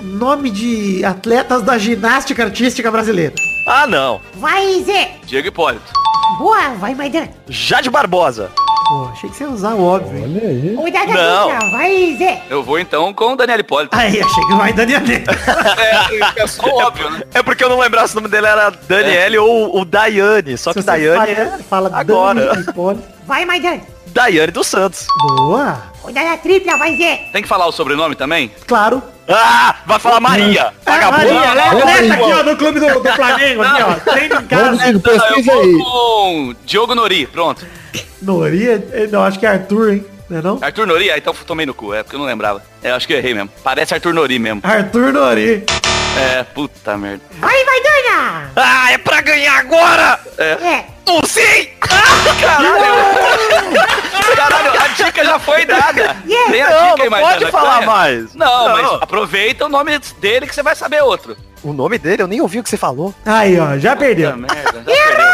nome de atletas da ginástica artística brasileira. Ah, não. Vai, Zé. Diego Hipólito. Boa. Vai, Maidana. Jade Barbosa. Pô, achei que você ia usar o óbvio. hein? Olha aí. Rodada Não. Vai, Zé. Eu vou então com o Daniel Hipólito. Aí, achei que vai Daniel. É, é só óbvio, né? É porque eu não lembrasse o nome dele era Daniele ou o Daiane. Só que Se você Daiane fala, é fala agora. Dani. Vai, Maidana. Daiane dos Santos. Boa. Rodada tripla. Vai, Zé. Tem que falar o sobrenome também? Claro. Ah, vai falar Maria. Maria, é Olha atleta aí, aqui, ó, do clube do, do Flamengo, aqui, ó. Treino em casa. Pesquisa vou aí. com Diogo Nori, pronto. Nori, eh, não, acho que é Arthur, hein? Não é não? Arthur Nori? Ah, então tomei no cu, é porque eu não lembrava. É, acho que eu errei mesmo. Parece Arthur Nori mesmo. Arthur Nori. É, puta merda. Vai, Maidana. Ah, é pra ganhar agora. É. Não sei. Caralho! Caralho, a dica já foi dada. Yeah. Tem a Não, dica aí, não pode falar ganha. mais. Não, Não. mas aproveita o nome dele que você vai saber outro. O nome dele? Eu nem ouvi o que você falou. Aí, ó, já perdeu. Puta merda. já perdeu.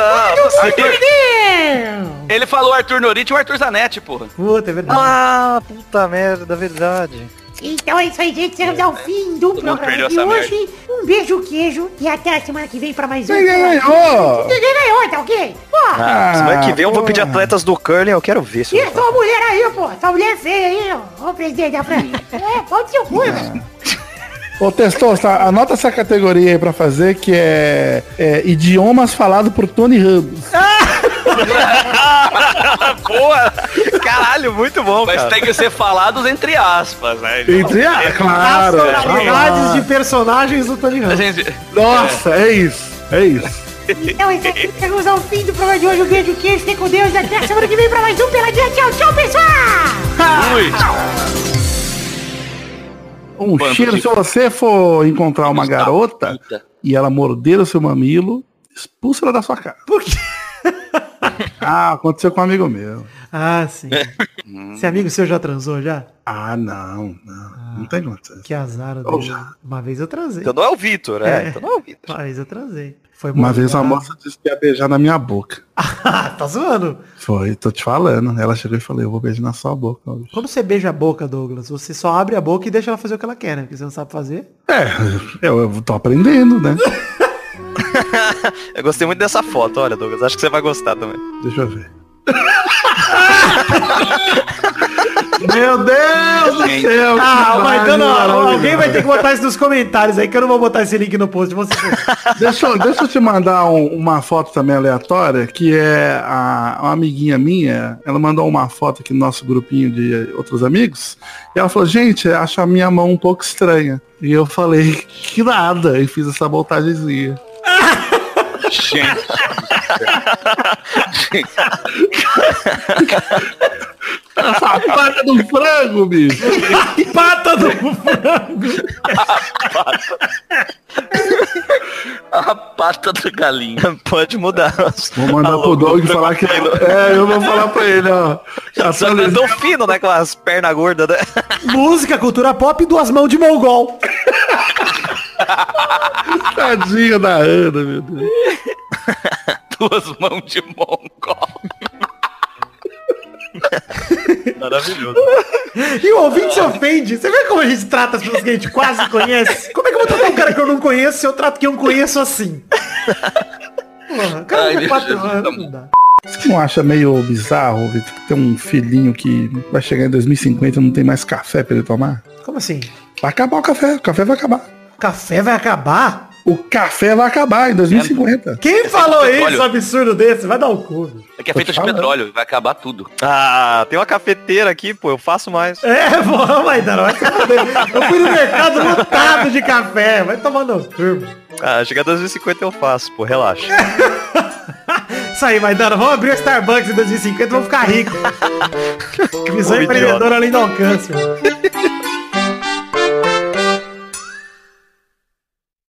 Ah, Não, Perdeu! Ele falou Arthur Norite e o Arthur Zanetti, porra. Puta, é verdade. Ah, puta merda, verdade. Então é isso aí, gente. Chegamos ao fim do mundo programa de hoje. Um beijo, queijo. E até a semana que vem pra mais um. Ninguém ganhou! Ninguém ganhou, tá ok? Pô, Ah, semana que vem eu vou pedir porra. atletas do curling, eu quero ver. e senhor. essa mulher aí, pô? Essa mulher feia aí, ó. Ô, presidente da França. É, pode ser o cu, velho. Ô, Testosta, anota essa categoria aí pra fazer, que é, é idiomas falados por Tony Ramos. Boa! Caralho, muito bom, Mas cara. tem que ser falados entre aspas, né? Entre a, claro. Nacionalidades de personagens do Tony Ramos. gente... Nossa, é isso. É isso. Então é isso aí. Chegamos ao fim do programa de hoje. Um beijo, queijo. Fiquem com Deus. E até a semana que vem pra mais um Peladinha. Tchau, tchau, pessoal! Ui. Um Bando cheiro, de- se você for encontrar uma garota puta. e ela morder o seu mamilo, expulsa ela da sua casa. Por quê? Ah, aconteceu com um amigo meu. Ah, sim. Esse amigo seu já transou já? Ah, não, não. Não tem condição. Que azar Oh. Uma vez eu transei. Então não é o Vitor, é. É. Então não é o Vitor. Uma vez eu transei. Foi Uma muito vez uma legal. moça disse que ia beijar na minha boca. Tá zoando. Foi, tô te falando. Ela chegou e falou, eu vou beijar na sua boca hoje. Quando você beija a boca, Douglas, você só abre a boca e deixa ela fazer o que ela quer, né? Porque você não sabe fazer. É, eu, eu tô aprendendo, né? Eu gostei muito dessa foto, olha, Douglas. Acho que você vai gostar também. Deixa eu ver. Meu Deus do Gente. céu! Ah, mas então, não, alguém vai ter que botar isso nos comentários aí, que eu não vou botar esse link no post. Você... Deixa, eu- deixa eu te mandar um- uma foto também aleatória, que é a, uma amiguinha minha, ela mandou uma foto aqui no nosso grupinho de outros amigos, e ela falou, gente, acho a minha mão um pouco estranha. E eu falei, que nada, e fiz essa montagenzinha. Gente. Essa pata do frango, bicho! Pata do frango! A pata da galinha. Pode mudar. Vou mandar pro Doug falar que... É, eu vou falar pra ele, ó. Só que é tão fino, né? Com as pernas gordas, né? Música, cultura pop, duas mãos de mongol. Tadinha da Ana, meu Deus. Duas mãos de mongol. Maravilhoso. E o ouvinte se ofende. Você vê como a gente trata as pessoas que a gente quase conhece? Como é que eu vou tratar um cara que eu não conheço se eu trato quem eu conheço assim? Porra, o cara Ai, tem meu quatro Jesus, anos, tá não dá. Você não acha meio bizarro, Vitor, ter um filhinho que vai chegar em 2050 e não tem mais café pra ele tomar? Como assim? Vai acabar o café, o café vai acabar. Café vai acabar? O café vai acabar em 2050. Quem falou petróleo. isso, absurdo desse? Vai dar o cu. bicho. É que é feito de petróleo, vai acabar tudo. Ah, tem uma cafeteira aqui, pô. Eu faço mais. É, vamos aí, vai fuder. Eu fui no mercado lotado de café. Vai tomar no cu. Ah, chegar a 2050 eu faço, pô. Relaxa. Isso aí, Maidana. Vamos abrir o Starbucks em 2050 e vamos ficar ricos. Visão empreendedora além do alcance. mano.